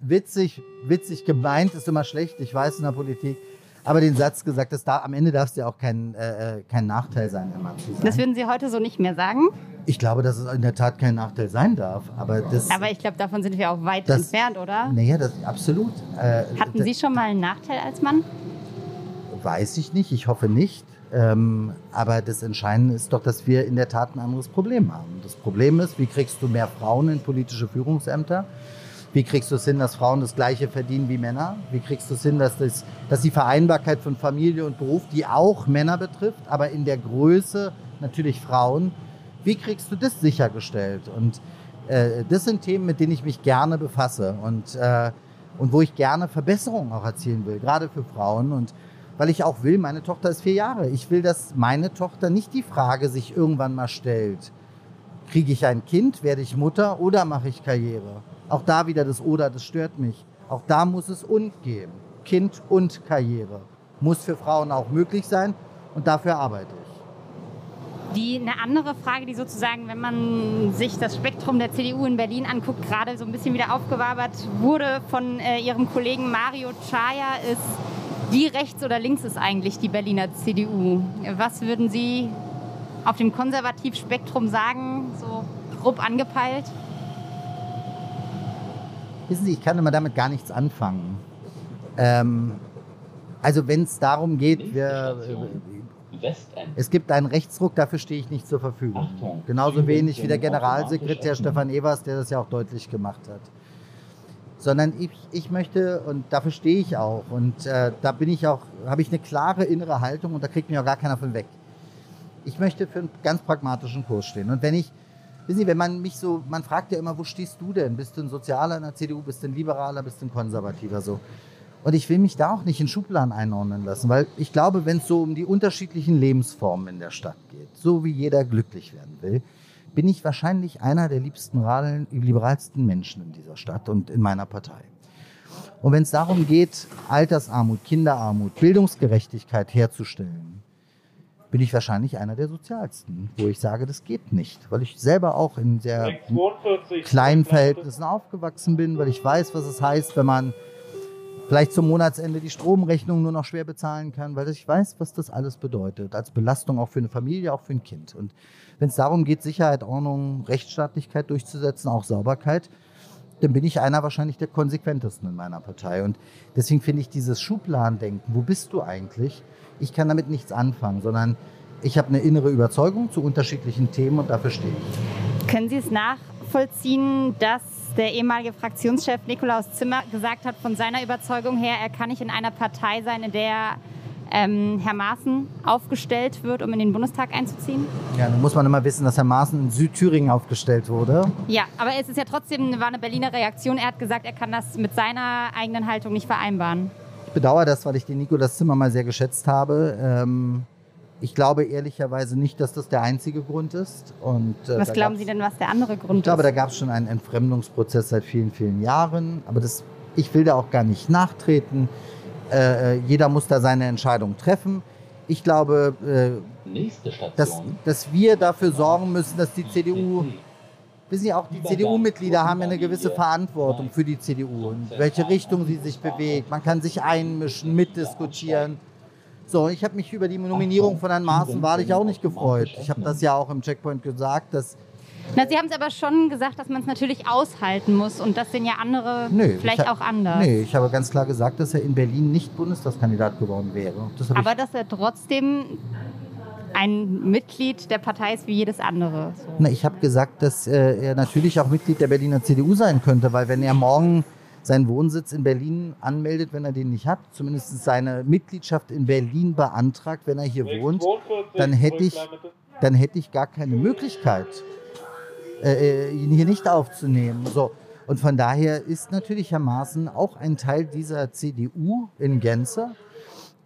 witzig, witzig gemeint, ist immer schlecht, ich weiß in der Politik, aber den Satz gesagt, dass da am Ende darf es ja auch kein, äh, äh, kein Nachteil sein, ein Mann zu sein. Das würden Sie heute so nicht mehr sagen? Ich glaube, dass es in der Tat kein Nachteil sein darf. Aber, das, aber ich glaube, davon sind wir auch weit das, entfernt, oder? Naja, das absolut. Äh, Hatten Sie schon mal einen Nachteil als Mann? Weiß ich nicht, ich hoffe nicht. Ähm, aber das Entscheidende ist doch, dass wir in der Tat ein anderes Problem haben. Das Problem ist, wie kriegst du mehr Frauen in politische Führungsämter? Wie kriegst du es hin, dass Frauen das Gleiche verdienen wie Männer? Wie kriegst du es hin, dass, das, dass die Vereinbarkeit von Familie und Beruf, die auch Männer betrifft, aber in der Größe natürlich Frauen, wie kriegst du das sichergestellt? Und äh, das sind Themen, mit denen ich mich gerne befasse und, äh, und wo ich gerne Verbesserungen auch erzielen will, gerade für Frauen. Und weil ich auch will, meine Tochter ist vier Jahre. Ich will, dass meine Tochter nicht die Frage sich irgendwann mal stellt, kriege ich ein Kind, werde ich Mutter oder mache ich Karriere? Auch da wieder das Oder, das stört mich. Auch da muss es und geben. Kind und Karriere muss für Frauen auch möglich sein und dafür arbeite ich. Die, eine andere Frage, die sozusagen, wenn man sich das Spektrum der CDU in Berlin anguckt, gerade so ein bisschen wieder aufgewabert wurde von äh, ihrem Kollegen Mario Chaya, ist, wie rechts oder links ist eigentlich die Berliner CDU? Was würden Sie auf dem Konservativspektrum sagen, so grob angepeilt? Wissen Sie, ich kann immer damit gar nichts anfangen. Ähm, also wenn es darum geht, wir, es gibt einen Rechtsruck, dafür stehe ich nicht zur Verfügung. Genauso wenig wie der Generalsekretär Stefan Evers, der das ja auch deutlich gemacht hat. Sondern ich, ich möchte, und dafür stehe ich auch, und äh, da bin ich auch, habe ich eine klare innere Haltung und da kriegt mir auch gar keiner von weg. Ich möchte für einen ganz pragmatischen Kurs stehen. Und wenn ich wissen Sie, wenn man mich so, man fragt ja immer, wo stehst du denn? Bist du ein Sozialer in der CDU, bist du ein Liberaler, bist du ein Konservativer so? Und ich will mich da auch nicht in Schubladen einordnen lassen, weil ich glaube, wenn es so um die unterschiedlichen Lebensformen in der Stadt geht, so wie jeder glücklich werden will, bin ich wahrscheinlich einer der liebsten, liberalsten Menschen in dieser Stadt und in meiner Partei. Und wenn es darum geht, Altersarmut, Kinderarmut, Bildungsgerechtigkeit herzustellen, bin ich wahrscheinlich einer der sozialsten, wo ich sage, das geht nicht, weil ich selber auch in sehr kleinen Verhältnissen aufgewachsen bin, weil ich weiß, was es heißt, wenn man vielleicht zum Monatsende die Stromrechnung nur noch schwer bezahlen kann, weil ich weiß, was das alles bedeutet, als Belastung auch für eine Familie, auch für ein Kind. Und wenn es darum geht, Sicherheit, Ordnung, Rechtsstaatlichkeit durchzusetzen, auch Sauberkeit, dann bin ich einer wahrscheinlich der konsequentesten in meiner Partei. Und deswegen finde ich dieses Schubladendenken, wo bist du eigentlich, ich kann damit nichts anfangen, sondern ich habe eine innere Überzeugung zu unterschiedlichen Themen und dafür stehe ich. Können Sie es nachvollziehen, dass der ehemalige Fraktionschef Nikolaus Zimmer gesagt hat, von seiner Überzeugung her, er kann nicht in einer Partei sein, in der ähm, Herr Maaßen aufgestellt wird, um in den Bundestag einzuziehen? Ja, dann muss man immer wissen, dass Herr Maaßen in Südthüringen aufgestellt wurde. Ja, aber es ist ja trotzdem war eine Berliner Reaktion. Er hat gesagt, er kann das mit seiner eigenen Haltung nicht vereinbaren. Ich bedauere das, weil ich den Nikolaus Zimmer mal sehr geschätzt habe. Ähm, ich glaube ehrlicherweise nicht, dass das der einzige Grund ist. Und, äh, was glauben Sie denn, was der andere Grund ist? Ich glaube, da gab es schon einen Entfremdungsprozess seit vielen, vielen Jahren. Aber das, ich will da auch gar nicht nachtreten. Äh, äh jeder muss da seine Entscheidung treffen. Ich glaube, äh, dass, dass wir dafür sorgen müssen, dass die CDU wissen Sie auch, die CDU-Mitglieder haben eine gewisse Verantwortung für die CDU und welche Richtung sie sich bewegt. Man kann sich einmischen, mitdiskutieren. So, ich habe mich über die Nominierung von Herrn Maaßen wahrlich auch nicht gefreut. Ich habe das ja auch im Checkpoint gesagt, dass Na, Sie haben es aber schon gesagt, dass man es natürlich aushalten muss und das sehen ja andere Nö, vielleicht auch anders. Nee, ich habe ganz klar gesagt, dass er in Berlin nicht Bundestagskandidat geworden wäre. Das Aber dass er trotzdem ein Mitglied der Partei ist wie jedes andere. So. Na, ich habe gesagt, dass äh, er natürlich auch Mitglied der Berliner CDU sein könnte, weil wenn er morgen seinen Wohnsitz in Berlin anmeldet, wenn er den nicht hat, zumindest seine Mitgliedschaft in Berlin beantragt, wenn er hier wohnt, dann hätte ich, dann hätte ich gar keine Möglichkeit, äh, ihn hier nicht aufzunehmen. So. Und von daher ist natürlich Herr Maaßen auch ein Teil dieser CDU in Gänze.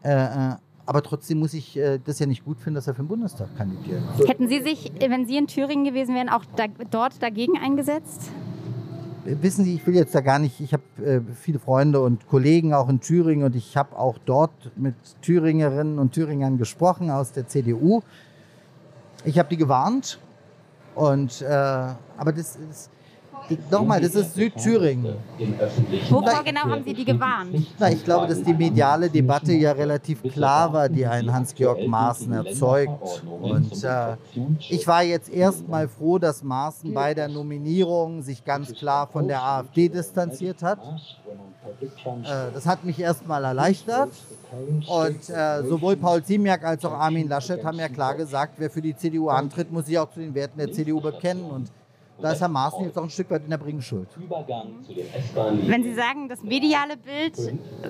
Äh, äh, aber trotzdem muss ich äh, das ja nicht gut finden, dass er für den Bundestag kandidiert. Hätten Sie sich, wenn Sie in Thüringen gewesen wären, auch da, dort dagegen eingesetzt? Wissen Sie, ich will jetzt da gar nicht, ich habe äh, viele Freunde und Kollegen auch in Thüringen und ich habe auch dort mit Thüringerinnen und Thüringern gesprochen aus der CDU. Ich habe die gewarnt und äh, aber das ist nochmal, das ist Südthüringen. Wovor genau haben Sie die gewarnt? Na, ich glaube, dass die mediale Debatte ja relativ klar war, die ein Hans-Georg Maaßen erzeugt. Und äh, ich war jetzt erstmal froh, dass Maaßen bei der Nominierung sich ganz klar von der AfD distanziert hat. Äh, das hat mich erstmal erleichtert. Und äh, sowohl Paul Ziemiak als auch Armin Laschet haben ja klar gesagt, wer für die CDU antritt, muss sich auch zu den Werten der CDU bekennen. Und da ist Herr Maaßen jetzt auch ein Stück weit in der Bringschuld. Wenn Sie sagen, das mediale Bild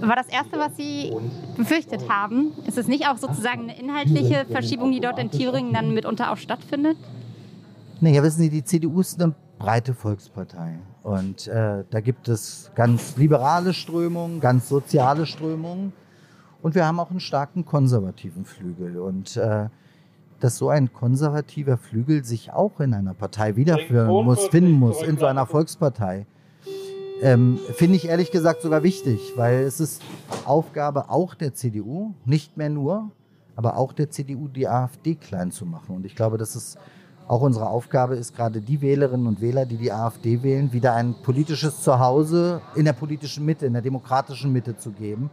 war das Erste, was Sie befürchtet haben, ist es nicht auch sozusagen eine inhaltliche Verschiebung, die dort in Thüringen dann mitunter auch stattfindet? Naja, wissen Sie, die CDU ist eine breite Volkspartei. Und äh, da gibt es ganz liberale Strömungen, ganz soziale Strömungen. Und wir haben auch einen starken konservativen Flügel. Und äh, dass so ein konservativer Flügel sich auch in einer Partei wiederführen muss, finden muss, in so einer Volkspartei, ähm, finde ich ehrlich gesagt sogar wichtig, weil es ist Aufgabe auch der CDU, nicht mehr nur, aber auch der CDU, die AfD klein zu machen. Und ich glaube, dass es auch unsere Aufgabe ist, gerade die Wählerinnen und Wähler, die die AfD wählen, wieder ein politisches Zuhause in der politischen Mitte, in der demokratischen Mitte zu geben.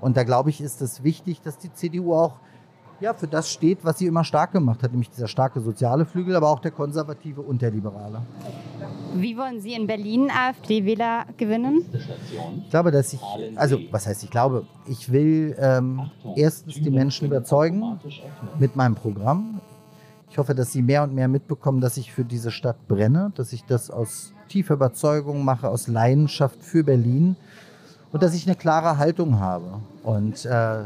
Und da glaube ich, ist es wichtig, dass die CDU auch ja, für das steht, was sie immer stark gemacht hat, nämlich dieser starke soziale Flügel, aber auch der konservative und der liberale. Wie wollen Sie in Berlin AfD-Wähler gewinnen? Ich glaube, dass ich, also was heißt ich glaube, ich will ähm, erstens die Menschen überzeugen mit meinem Programm. Ich hoffe, dass sie mehr und mehr mitbekommen, dass ich für diese Stadt brenne, dass ich das aus tiefer Überzeugung mache, aus Leidenschaft für Berlin und dass ich eine klare Haltung habe und, äh,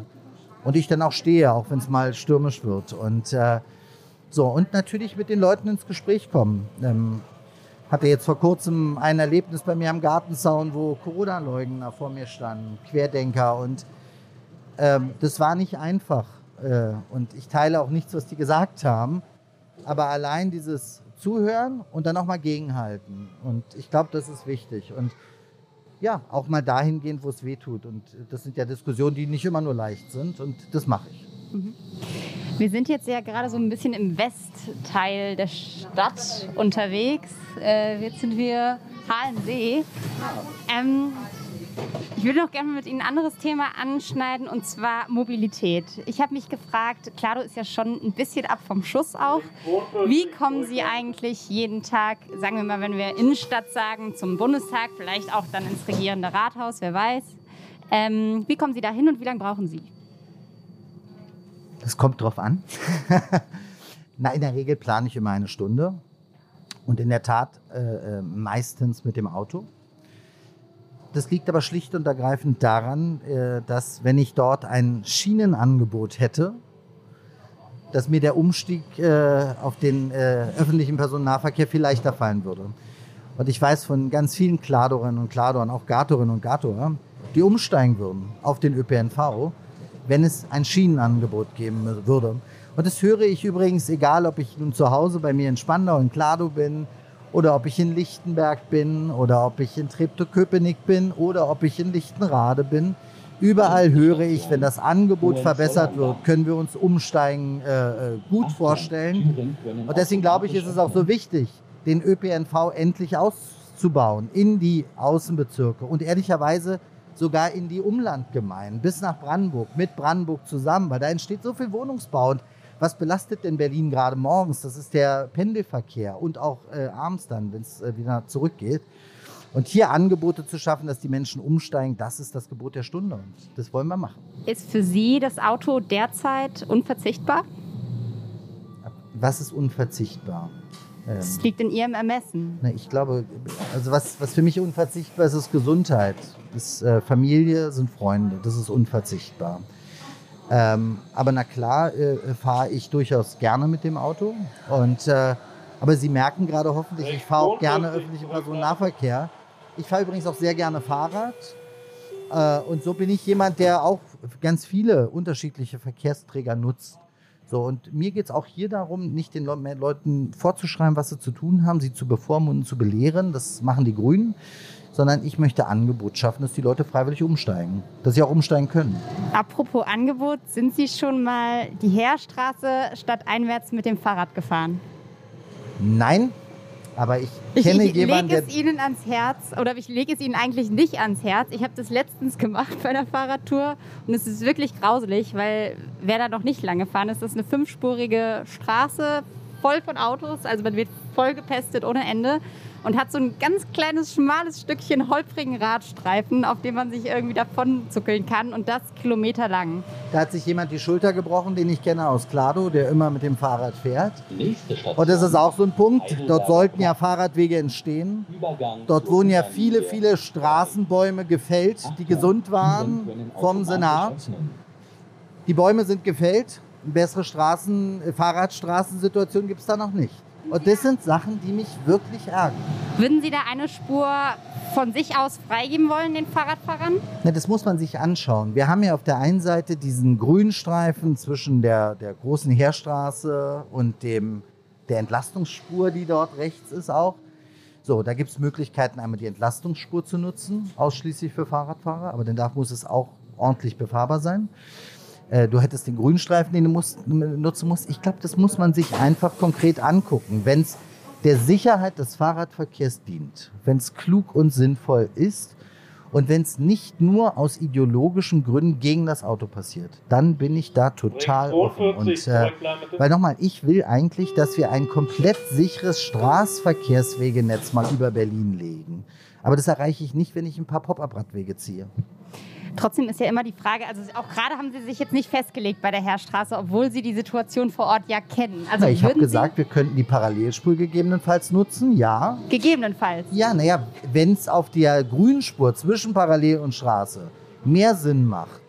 und ich dann auch stehe, auch wenn es mal stürmisch wird. Und äh, so, und natürlich mit den Leuten ins Gespräch kommen. Ähm, hatte jetzt vor kurzem ein Erlebnis bei mir am Gartenzaun, wo Corona-Leugner vor mir standen, Querdenker. Und ähm, das war nicht einfach. Äh, und ich teile auch nichts, was die gesagt haben. Aber allein dieses Zuhören und dann auch mal gegenhalten. Und ich glaube, das ist wichtig. Und ja, auch mal dahin gehen, wo es weh tut. Und das sind ja Diskussionen, die nicht immer nur leicht sind. Und das mache ich. Wir sind jetzt ja gerade so ein bisschen im Westteil der Stadt unterwegs. Äh, jetzt sind wir Halensee. Ähm, ich würde noch gerne mit Ihnen ein anderes Thema anschneiden und zwar Mobilität. Ich habe mich gefragt, Claro ist ja schon ein bisschen ab vom Schuss auch. Wie kommen Sie eigentlich jeden Tag, sagen wir mal, wenn wir Innenstadt sagen, zum Bundestag, vielleicht auch dann ins regierende Rathaus, wer weiß. Ähm, wie kommen Sie da hin und wie lange brauchen Sie? Das kommt drauf an. (laughs) Na, in der Regel plane ich immer eine Stunde. Und in der Tat äh, äh, meistens mit dem Auto. Das liegt aber schlicht und ergreifend daran, äh, dass wenn ich dort ein Schienenangebot hätte, dass mir der Umstieg äh, auf den äh, öffentlichen Personennahverkehr viel leichter fallen würde. Und ich weiß von ganz vielen Kladorinnen und Kladoren, auch Gatorinnen und Gatorer, die umsteigen würden auf den ÖPNV, wenn es ein Schienenangebot geben würde. Und das höre ich übrigens, egal ob ich nun zu Hause bei mir in Spandau in Klado bin oder ob ich in Lichtenberg bin oder ob ich in Treptow-Köpenick bin oder ob ich in Lichtenrade bin. Überall höre ich, wenn das Angebot verbessert wird, können wir uns Umsteigen äh, äh, gut vorstellen. Und deswegen glaube ich, ist es auch so wichtig, den ÖPNV endlich auszubauen in die Außenbezirke und ehrlicherweise sogar in die Umlandgemeinden bis nach Brandenburg, mit Brandenburg zusammen, weil da entsteht so viel Wohnungsbau. Und was belastet denn Berlin gerade morgens? Das ist der Pendelverkehr und auch äh, abends dann, wenn es äh, wieder zurückgeht. Und hier Angebote zu schaffen, dass die Menschen umsteigen, das ist das Gebot der Stunde. Und das wollen wir machen. Ist für Sie das Auto derzeit unverzichtbar? Was ist unverzichtbar? Ähm, Es liegt in Ihrem Ermessen. Ne, ich glaube, also was, was für mich unverzichtbar ist, ist Gesundheit. Ist äh, Familie, sind Freunde. Das ist unverzichtbar. Ähm, aber na klar äh, fahre ich durchaus gerne mit dem Auto. Und, äh, aber Sie merken gerade hoffentlich, ich fahre auch gerne öffentlichen Personennahverkehr. Ich fahre übrigens auch sehr gerne Fahrrad. Äh, und so bin ich jemand, der auch ganz viele unterschiedliche Verkehrsträger nutzt. So, und mir geht es auch hier darum, nicht den Le Leuten vorzuschreiben, was sie zu tun haben, sie zu bevormunden, zu belehren. Das machen die Grünen. Sondern ich möchte Angebot schaffen, dass die Leute freiwillig umsteigen. Dass sie auch umsteigen können. Apropos Angebot, sind Sie schon mal die Heerstraße stadteinwärts mit dem Fahrrad gefahren? Nein, aber ich Ich, kenne ich jemanden, lege der. es Ihnen ans Herz oder ich lege es Ihnen eigentlich nicht ans Herz. Ich habe das letztens gemacht bei einer Fahrradtour und es ist wirklich grauselig, weil wer da noch nicht lange fahren ist, das ist eine fünfspurige Straße voll von Autos, also man wird voll gepestet ohne Ende und hat so ein ganz kleines, schmales Stückchen holprigen Radstreifen, auf dem man sich irgendwie davon zuckeln kann und das kilometerlang. Da hat sich jemand die Schulter gebrochen, den ich kenne aus Klado, der immer mit dem Fahrrad fährt. Und das ist auch so ein Punkt. Dort sollten ja Fahrradwege entstehen. Dort wurden ja viele, viele Straßenbäume gefällt, die gesund waren vom Senat. Die Bäume sind gefällt. Eine bessere Straßen, Fahrradstraßensituation gibt es da noch nicht. Und das sind Sachen, die mich wirklich ärgern. Würden Sie da eine Spur von sich aus freigeben wollen, den Fahrradfahrern? Na, das muss man sich anschauen. Wir haben ja auf der einen Seite diesen Grünstreifen zwischen der, der großen Heerstraße und dem, der Entlastungsspur, die dort rechts ist auch. So, da gibt es Möglichkeiten, einmal die Entlastungsspur zu nutzen, ausschließlich für Fahrradfahrer, aber dann darf, muss es auch ordentlich befahrbar sein. Äh, Du hättest den Grünstreifen, den du musst, nutzen musst. Ich glaube, das muss man sich einfach konkret angucken. Wenn es der Sicherheit des Fahrradverkehrs dient, wenn es klug und sinnvoll ist und wenn es nicht nur aus ideologischen Gründen gegen das Auto passiert, dann bin ich da total offen. Und, äh, weil nochmal, ich will eigentlich, dass wir ein komplett sicheres Straßenverkehrswegenetz mal über Berlin legen. Aber das erreiche ich nicht, wenn ich ein paar Pop-up-Radwege ziehe. Trotzdem ist ja immer die Frage, also auch gerade haben Sie sich jetzt nicht festgelegt bei der Heerstraße, obwohl Sie die Situation vor Ort ja kennen. Also Na, ich habe gesagt, wir könnten die Parallelspur gegebenenfalls nutzen, ja. Gegebenenfalls. Ja, naja, wenn es auf der Grünspur zwischen Parallel und Straße mehr Sinn macht.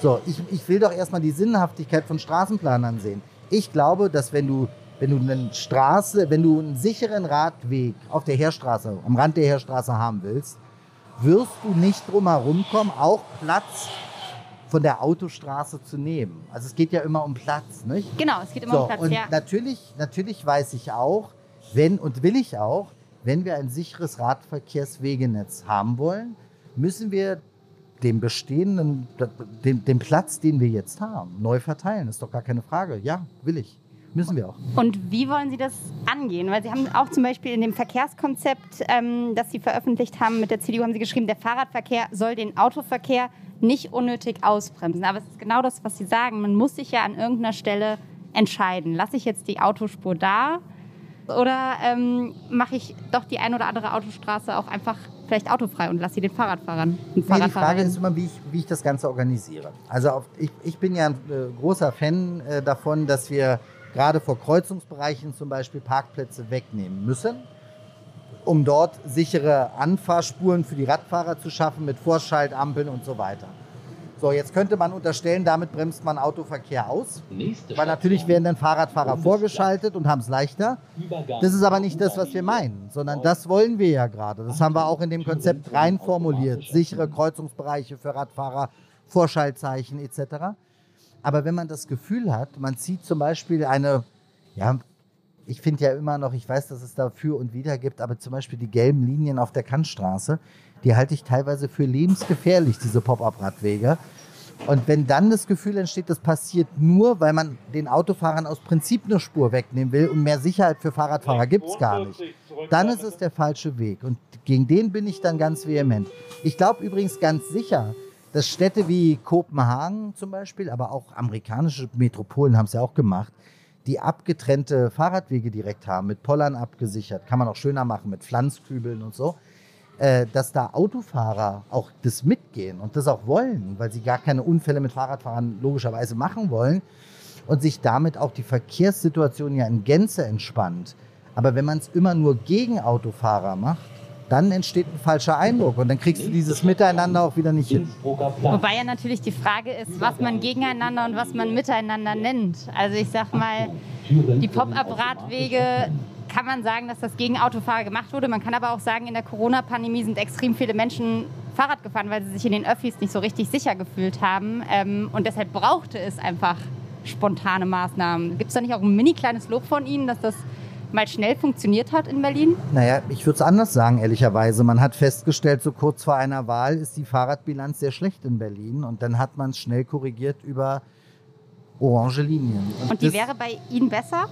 So, ich, ich will doch erstmal die Sinnhaftigkeit von Straßenplanern sehen. Ich glaube, dass wenn du, wenn du eine Straße, wenn du einen sicheren Radweg auf der Heerstraße, am Rand der Heerstraße haben willst, wirst du nicht drum herum kommen, auch Platz von der Autostraße zu nehmen. Also es geht ja immer um Platz, nicht? Genau, es geht immer So, um Platz. und Ja. natürlich, natürlich weiß ich auch, wenn und will ich auch, wenn wir ein sicheres Radverkehrswegenetz haben wollen, müssen wir den bestehenden, den, den Platz, den wir jetzt haben, neu verteilen. ist doch gar keine Frage. Ja, will ich. Müssen wir auch. Und wie wollen Sie das angehen? Weil Sie haben auch zum Beispiel in dem Verkehrskonzept, ähm, das Sie veröffentlicht haben mit der CDU, haben Sie geschrieben, der Fahrradverkehr soll den Autoverkehr nicht unnötig ausbremsen. Aber es ist genau das, was Sie sagen. Man muss sich ja an irgendeiner Stelle entscheiden. Lasse ich jetzt die Autospur da oder ähm, mache ich doch die ein oder andere Autostraße auch einfach vielleicht autofrei und lasse sie den Fahrradfahrern und Nee, die Fahrradfahrern? Frage ist immer, wie ich, wie ich das Ganze organisiere. Also auf, ich, ich bin ja ein äh, großer Fan äh, davon, dass wir gerade vor Kreuzungsbereichen zum Beispiel Parkplätze wegnehmen müssen, um dort sichere Anfahrspuren für die Radfahrer zu schaffen mit Vorschaltampeln und so weiter. So, jetzt könnte man unterstellen, damit bremst man Autoverkehr aus, Nächste weil natürlich werden dann Fahrradfahrer vorgeschaltet und haben es leichter. Das ist aber nicht das, was wir meinen, sondern das wollen wir ja gerade. Das haben wir auch in dem Konzept rein formuliert. Sichere Kreuzungsbereiche für Radfahrer, Vorschaltzeichen etc. Aber wenn man das Gefühl hat, man zieht zum Beispiel eine, ja, ich finde ja immer noch, ich weiß, dass es da für und wider gibt, aber zum Beispiel die gelben Linien auf der Kantstraße, die halte ich teilweise für lebensgefährlich, diese Pop-up-Radwege. Und wenn dann das Gefühl entsteht, das passiert nur, weil man den Autofahrern aus Prinzip eine Spur wegnehmen will und mehr Sicherheit für Fahrradfahrer gibt es gar nicht, dann ist es der falsche Weg. Und gegen den bin ich dann ganz vehement. Ich glaube übrigens ganz sicher, dass Städte wie Kopenhagen zum Beispiel, aber auch amerikanische Metropolen haben es ja auch gemacht, die abgetrennte Fahrradwege direkt haben, mit Pollern abgesichert, kann man auch schöner machen, mit Pflanzkübeln und so, äh, dass da Autofahrer auch das mitgehen und das auch wollen, weil sie gar keine Unfälle mit Fahrradfahrern logischerweise machen wollen und sich damit auch die Verkehrssituation ja in Gänze entspannt. Aber wenn man es immer nur gegen Autofahrer macht, dann entsteht ein falscher Eindruck und dann kriegst du dieses Miteinander auch wieder nicht hin. Wobei ja natürlich die Frage ist, was man gegeneinander und was man miteinander nennt. Also ich sag mal, die Pop-up-Radwege kann man sagen, dass das gegen Autofahrer gemacht wurde. Man kann aber auch sagen, in der Corona-Pandemie sind extrem viele Menschen Fahrrad gefahren, weil sie sich in den Öffis nicht so richtig sicher gefühlt haben. Ähm, und deshalb brauchte es einfach spontane Maßnahmen. Gibt es da nicht auch ein mini kleines Lob von Ihnen, dass das mal schnell funktioniert hat in Berlin? Naja, ich würde es anders sagen, ehrlicherweise. Man hat festgestellt, so kurz vor einer Wahl ist die Fahrradbilanz sehr schlecht in Berlin. Und dann hat man es schnell korrigiert über orange Linien. Und, Und die wäre bei Ihnen besser?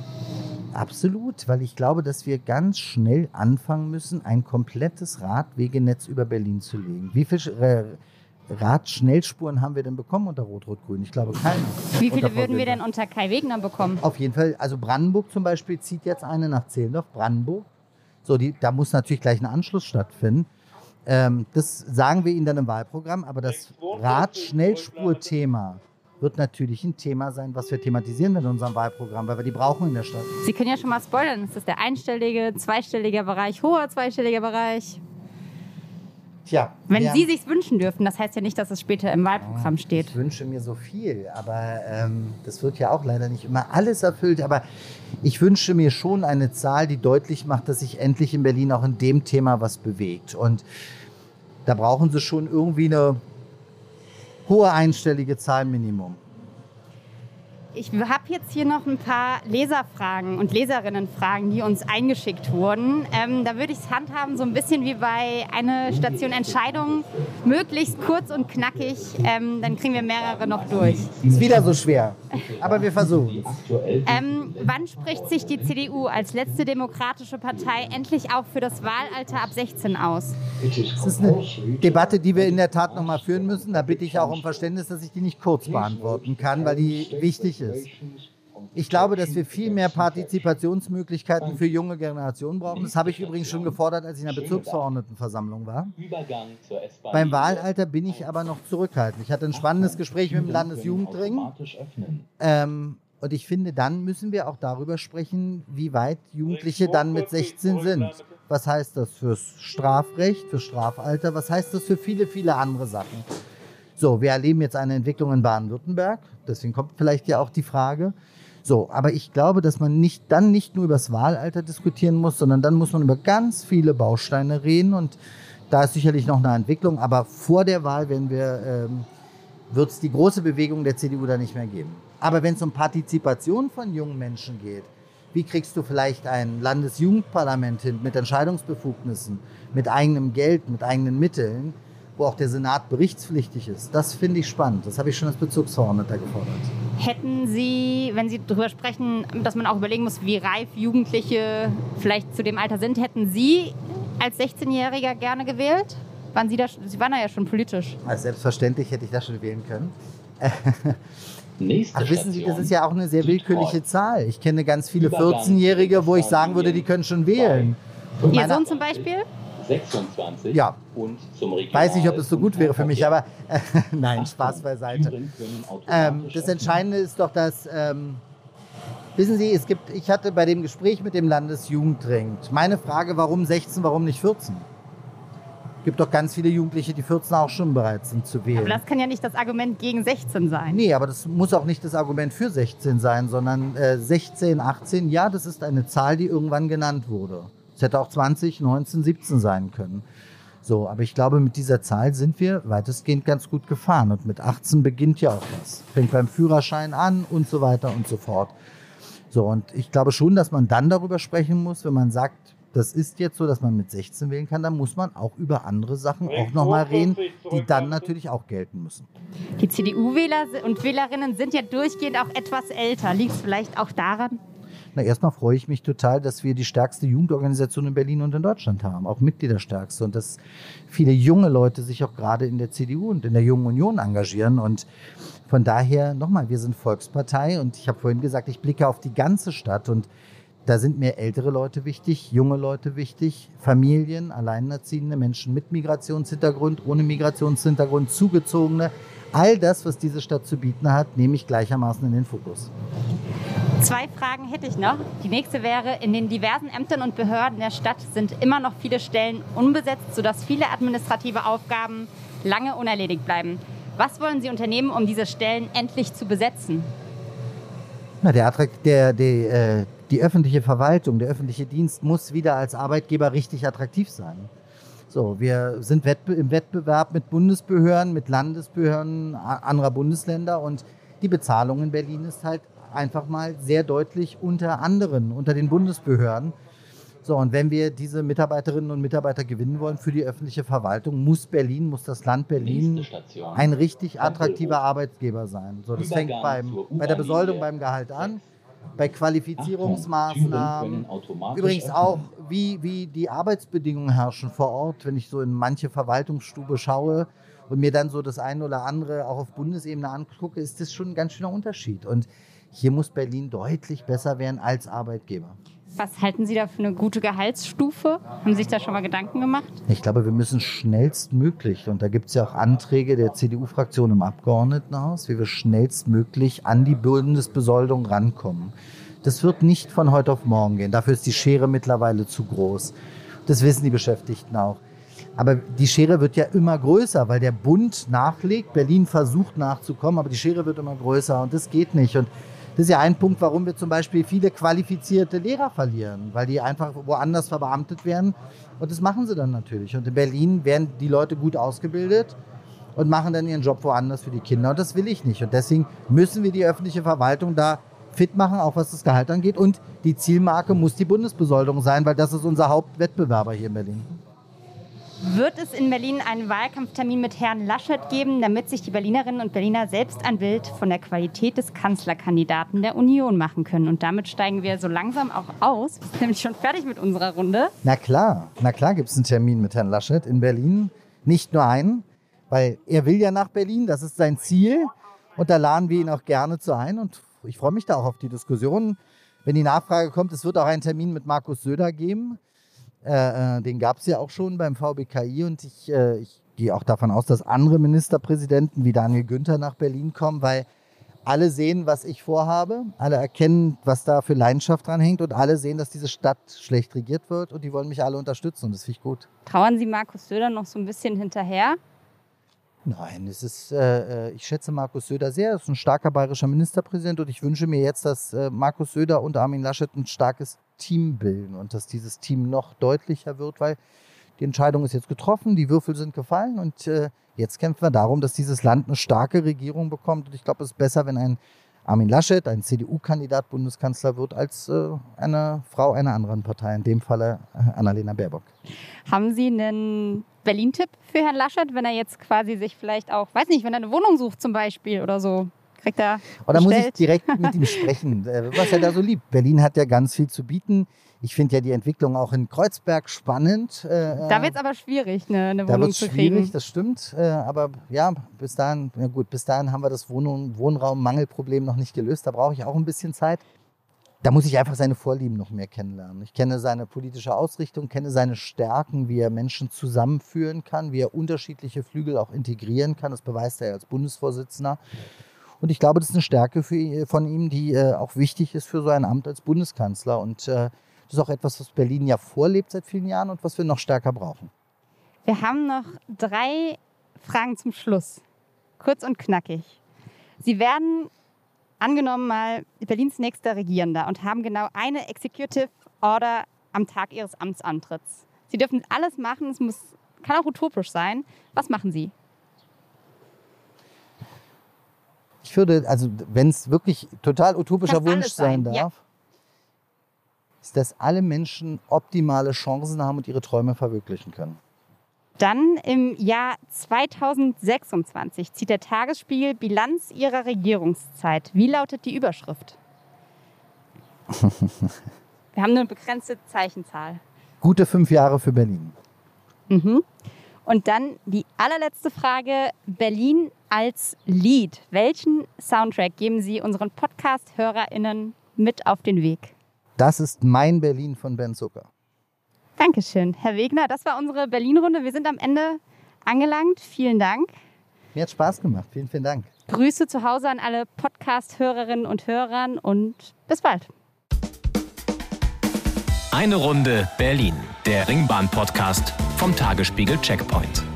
Absolut, weil ich glaube, dass wir ganz schnell anfangen müssen, ein komplettes Radwegenetz über Berlin zu legen. Wie viel äh, Radschnellspuren haben wir denn bekommen unter Rot-Rot-Grün? Ich glaube keine. Wie viele würden wir denn unter Kai Wegner bekommen? Auf jeden Fall, also Brandenburg zum Beispiel zieht jetzt eine nach Zehlendorf, Brandenburg. So, die, da muss natürlich gleich ein Anschluss stattfinden. Ähm, das sagen wir Ihnen dann im Wahlprogramm, aber das Radschnellspur-Thema wird natürlich ein Thema sein, was wir thematisieren in unserem Wahlprogramm, weil wir die brauchen in der Stadt. Sie können ja schon mal spoilern. Ist das der einstellige, zweistellige Bereich, hoher zweistelliger Bereich? Tja. Wenn Sie sich wünschen dürfen, das heißt ja nicht, dass es später im Wahlprogramm steht. Ich wünsche mir so viel, aber ähm, das wird ja auch leider nicht immer alles erfüllt. Aber ich wünsche mir schon eine Zahl, die deutlich macht, dass sich endlich in Berlin auch in dem Thema was bewegt. Und da brauchen Sie schon irgendwie eine hohe einstellige Zahl Minimum. Ich habe jetzt hier noch ein paar Leserfragen und Leserinnenfragen, die uns eingeschickt wurden. Ähm, da würde ich es handhaben, so ein bisschen wie bei einer Station Entscheidung, möglichst kurz und knackig. Ähm, dann kriegen wir mehrere noch durch. Ist wieder so schwer, aber wir versuchen ähm, Wann spricht sich die CDU als letzte demokratische Partei endlich auch für das Wahlalter ab 16 aus? Das ist eine Debatte, die wir in der Tat noch mal führen müssen. Da bitte ich auch um Verständnis, dass ich die nicht kurz beantworten kann, weil die wichtig ist. Ich glaube, dass wir viel mehr Partizipationsmöglichkeiten für junge Generationen brauchen. Das habe ich übrigens schon gefordert, als ich in der Bezirksverordnetenversammlung war. Beim Wahlalter bin ich aber noch zurückhaltend. Ich hatte ein spannendes Gespräch mit dem Landesjugendring. Ähm, und ich finde, dann müssen wir auch darüber sprechen, wie weit Jugendliche dann mit 16 sind. Was heißt das fürs Strafrecht, fürs Strafalter? Was heißt das für viele, viele andere Sachen? So, wir erleben jetzt eine Entwicklung in Baden-Württemberg. Deswegen kommt vielleicht ja auch die Frage. So, aber ich glaube, dass man nicht, dann nicht nur über das Wahlalter diskutieren muss, sondern dann muss man über ganz viele Bausteine reden. Und da ist sicherlich noch eine Entwicklung. Aber vor der Wahl werden wir, ähm, wird es die große Bewegung der CDU da nicht mehr geben. Aber wenn es um Partizipation von jungen Menschen geht, wie kriegst du vielleicht ein Landesjugendparlament hin mit Entscheidungsbefugnissen, mit eigenem Geld, mit eigenen Mitteln? Wo auch der Senat berichtspflichtig ist. Das finde ich spannend. Das habe ich schon als Bezugsverordneter gefordert. Hätten Sie, wenn Sie darüber sprechen, dass man auch überlegen muss, wie reif Jugendliche vielleicht zu dem Alter sind, hätten Sie als 16-Jähriger gerne gewählt? Waren Sie, da, Sie waren da ja schon politisch. Also selbstverständlich hätte ich das schon wählen können. (laughs) Nächste Ach, wissen Sie, das ist ja auch eine sehr willkürliche Zahl. Ich kenne ganz viele 14-Jährige, wo ich sagen würde, die können schon wählen. Ihr Sohn zum Beispiel? 26 ja. und zum Weiß nicht, ob das so gut wäre für mich, aber äh, (laughs) nein, Spaß beiseite. Ähm, das Entscheidende ist doch, dass, ähm, wissen Sie, es gibt, ich hatte bei dem Gespräch mit dem Landesjugendring meine Frage, warum 16, warum nicht 14? Es gibt doch ganz viele Jugendliche, die 14 auch schon bereit sind zu wählen. Aber das kann ja nicht das Argument gegen 16 sein. Nee, aber das muss auch nicht das Argument für 16 sein, sondern äh, 16, 18, ja, das ist eine Zahl, die irgendwann genannt wurde. Es hätte auch 20, 19, 17 sein können. So, aber ich glaube, mit dieser Zahl sind wir weitestgehend ganz gut gefahren. Und mit 18 beginnt ja auch was. Fängt beim Führerschein an und so weiter und so fort. So, und ich glaube schon, dass man dann darüber sprechen muss, wenn man sagt, das ist jetzt so, dass man mit 16 wählen kann, dann muss man auch über andere Sachen auch nochmal reden, die dann natürlich auch gelten müssen. Die CDU-Wähler und Wählerinnen sind ja durchgehend auch etwas älter. Liegt es vielleicht auch daran? Na, erstmal freue ich mich total, dass wir die stärkste Jugendorganisation in Berlin und in Deutschland haben, auch Mitgliederstärkste. Und dass viele junge Leute sich auch gerade in der CDU und in der Jungen Union engagieren. Und von daher, nochmal, wir sind Volkspartei und ich habe vorhin gesagt, ich blicke auf die ganze Stadt und da sind mir ältere Leute wichtig, junge Leute wichtig, Familien, Alleinerziehende, Menschen mit Migrationshintergrund, ohne Migrationshintergrund, Zugezogene. All das, was diese Stadt zu bieten hat, nehme ich gleichermaßen in den Fokus. Zwei Fragen hätte ich noch. Die nächste wäre, in den diversen Ämtern und Behörden der Stadt sind immer noch viele Stellen unbesetzt, sodass viele administrative Aufgaben lange unerledigt bleiben. Was wollen Sie unternehmen, um diese Stellen endlich zu besetzen? Na, der, der, der, äh, die öffentliche Verwaltung, der öffentliche Dienst muss wieder als Arbeitgeber richtig attraktiv sein. So, wir sind im Wettbewerb mit Bundesbehörden, mit Landesbehörden anderer Bundesländer und die Bezahlung in Berlin ist halt einfach mal sehr deutlich unter anderen, unter den Bundesbehörden. So, und wenn wir diese Mitarbeiterinnen und Mitarbeiter gewinnen wollen für die öffentliche Verwaltung, muss Berlin, muss das Land Berlin ein richtig attraktiver Arbeitgeber sein. So, das fängt beim, bei der Besoldung, beim Gehalt an, bei Qualifizierungsmaßnahmen. Übrigens auch, wie, wie die Arbeitsbedingungen herrschen vor Ort, wenn ich so in manche Verwaltungsstube schaue und mir dann so das eine oder andere auch auf Bundesebene angucke, ist das schon ein ganz schöner Unterschied. Und hier muss Berlin deutlich besser werden als Arbeitgeber. Was halten Sie da für eine gute Gehaltsstufe? Haben Sie sich da schon mal Gedanken gemacht? Ich glaube, wir müssen schnellstmöglich, und da gibt es ja auch Anträge der CDU-Fraktion im Abgeordnetenhaus, wie wir schnellstmöglich an die Bundesbesoldung rankommen. Das wird nicht von heute auf morgen gehen. Dafür ist die Schere mittlerweile zu groß. Das wissen die Beschäftigten auch. Aber die Schere wird ja immer größer, weil der Bund nachlegt. Berlin versucht nachzukommen, aber die Schere wird immer größer und das geht nicht. Und das ist ja ein Punkt, warum wir zum Beispiel viele qualifizierte Lehrer verlieren, weil die einfach woanders verbeamtet werden. Und das machen sie dann natürlich. Und in Berlin werden die Leute gut ausgebildet und machen dann ihren Job woanders für die Kinder. Und das will ich nicht. Und deswegen müssen wir die öffentliche Verwaltung da fit machen, auch was das Gehalt angeht. Und die Zielmarke muss die Bundesbesoldung sein, weil das ist unser Hauptwettbewerber hier in Berlin. Wird es in Berlin einen Wahlkampftermin mit Herrn Laschet geben, damit sich die Berlinerinnen und Berliner selbst ein Bild von der Qualität des Kanzlerkandidaten der Union machen können? Und damit steigen wir so langsam auch aus. Wir sind nämlich schon fertig mit unserer Runde. Na klar, na klar gibt es einen Termin mit Herrn Laschet in Berlin. Nicht nur einen, weil er will ja nach Berlin, das ist sein Ziel. Und da laden wir ihn auch gerne zu ein. Und ich freue mich da auch auf die Diskussion. Wenn die Nachfrage kommt, es wird auch einen Termin mit Markus Söder geben. Äh, äh, den gab es ja auch schon beim VBKI und ich, äh, ich gehe auch davon aus, dass andere Ministerpräsidenten wie Daniel Günther nach Berlin kommen, weil alle sehen, was ich vorhabe, alle erkennen, was da für Leidenschaft dran hängt und alle sehen, dass diese Stadt schlecht regiert wird und die wollen mich alle unterstützen und das finde ich gut. Trauern Sie Markus Söder noch so ein bisschen hinterher? Nein, es ist, äh, äh, ich schätze Markus Söder sehr. Er ist ein starker bayerischer Ministerpräsident und ich wünsche mir jetzt, dass äh, Markus Söder und Armin Laschet ein starkes Team bilden und dass dieses Team noch deutlicher wird, weil die Entscheidung ist jetzt getroffen, die Würfel sind gefallen und äh, jetzt kämpfen wir darum, dass dieses Land eine starke Regierung bekommt. Und ich glaube, es ist besser, wenn ein Armin Laschet, ein CDU-Kandidat Bundeskanzler wird, als äh, eine Frau einer anderen Partei, in dem Falle äh, Annalena Baerbock. Haben Sie einen Berlin-Tipp für Herrn Laschet, wenn er jetzt quasi sich vielleicht auch, weiß nicht, wenn er eine Wohnung sucht zum Beispiel oder so? Kriegt er. Oder muss ich direkt (laughs) mit ihm sprechen, äh, was er da so liebt. Berlin hat ja ganz viel zu bieten. Ich finde ja die Entwicklung auch in Kreuzberg spannend. Äh, da wird es aber schwierig, eine, eine da Wohnung zu kriegen. schwierig, das stimmt. Äh, aber ja, bis dahin, ja gut, bis dahin haben wir das Wohn Wohnraummangelproblem noch nicht gelöst. Da brauche ich auch ein bisschen Zeit. Da muss ich einfach seine Vorlieben noch mehr kennenlernen. Ich kenne seine politische Ausrichtung, kenne seine Stärken, wie er Menschen zusammenführen kann, wie er unterschiedliche Flügel auch integrieren kann. Das beweist er als Bundesvorsitzender. Und ich glaube, das ist eine Stärke für, von ihm, die äh, auch wichtig ist für so ein Amt als Bundeskanzler. Und äh, das ist auch etwas, was Berlin ja vorlebt seit vielen Jahren und was wir noch stärker brauchen. Wir haben noch drei Fragen zum Schluss. Kurz und knackig. Sie werden angenommen mal Berlins nächster Regierender und haben genau eine Executive Order am Tag Ihres Amtsantritts. Sie dürfen alles machen, es muss, kann auch utopisch sein. Was machen Sie? Ich würde, also wenn es wirklich total utopischer Wunsch sein, sein darf, ja. ist, dass alle Menschen optimale Chancen haben und ihre Träume verwirklichen können. Dann im Jahr 2026 zieht der Tagesspiegel Bilanz ihrer Regierungszeit. Wie lautet die Überschrift? (laughs) Wir haben eine begrenzte Zeichenzahl. Gute fünf Jahre für Berlin. Mhm. Und dann die allerletzte Frage. Berlin als Lied. Welchen Soundtrack geben Sie unseren Podcast-HörerInnen mit auf den Weg? Das ist mein Berlin von Ben Zucker. Dankeschön, Herr Wegner. Das war unsere Berlin-Runde. Wir sind am Ende angelangt. Vielen Dank. Mir hat Spaß gemacht. Vielen, vielen Dank. Grüße zu Hause an alle Podcast-Hörerinnen und Hörern und bis bald. Eine Runde Berlin, der Ringbahn-Podcast vom Tagesspiegel Checkpoint.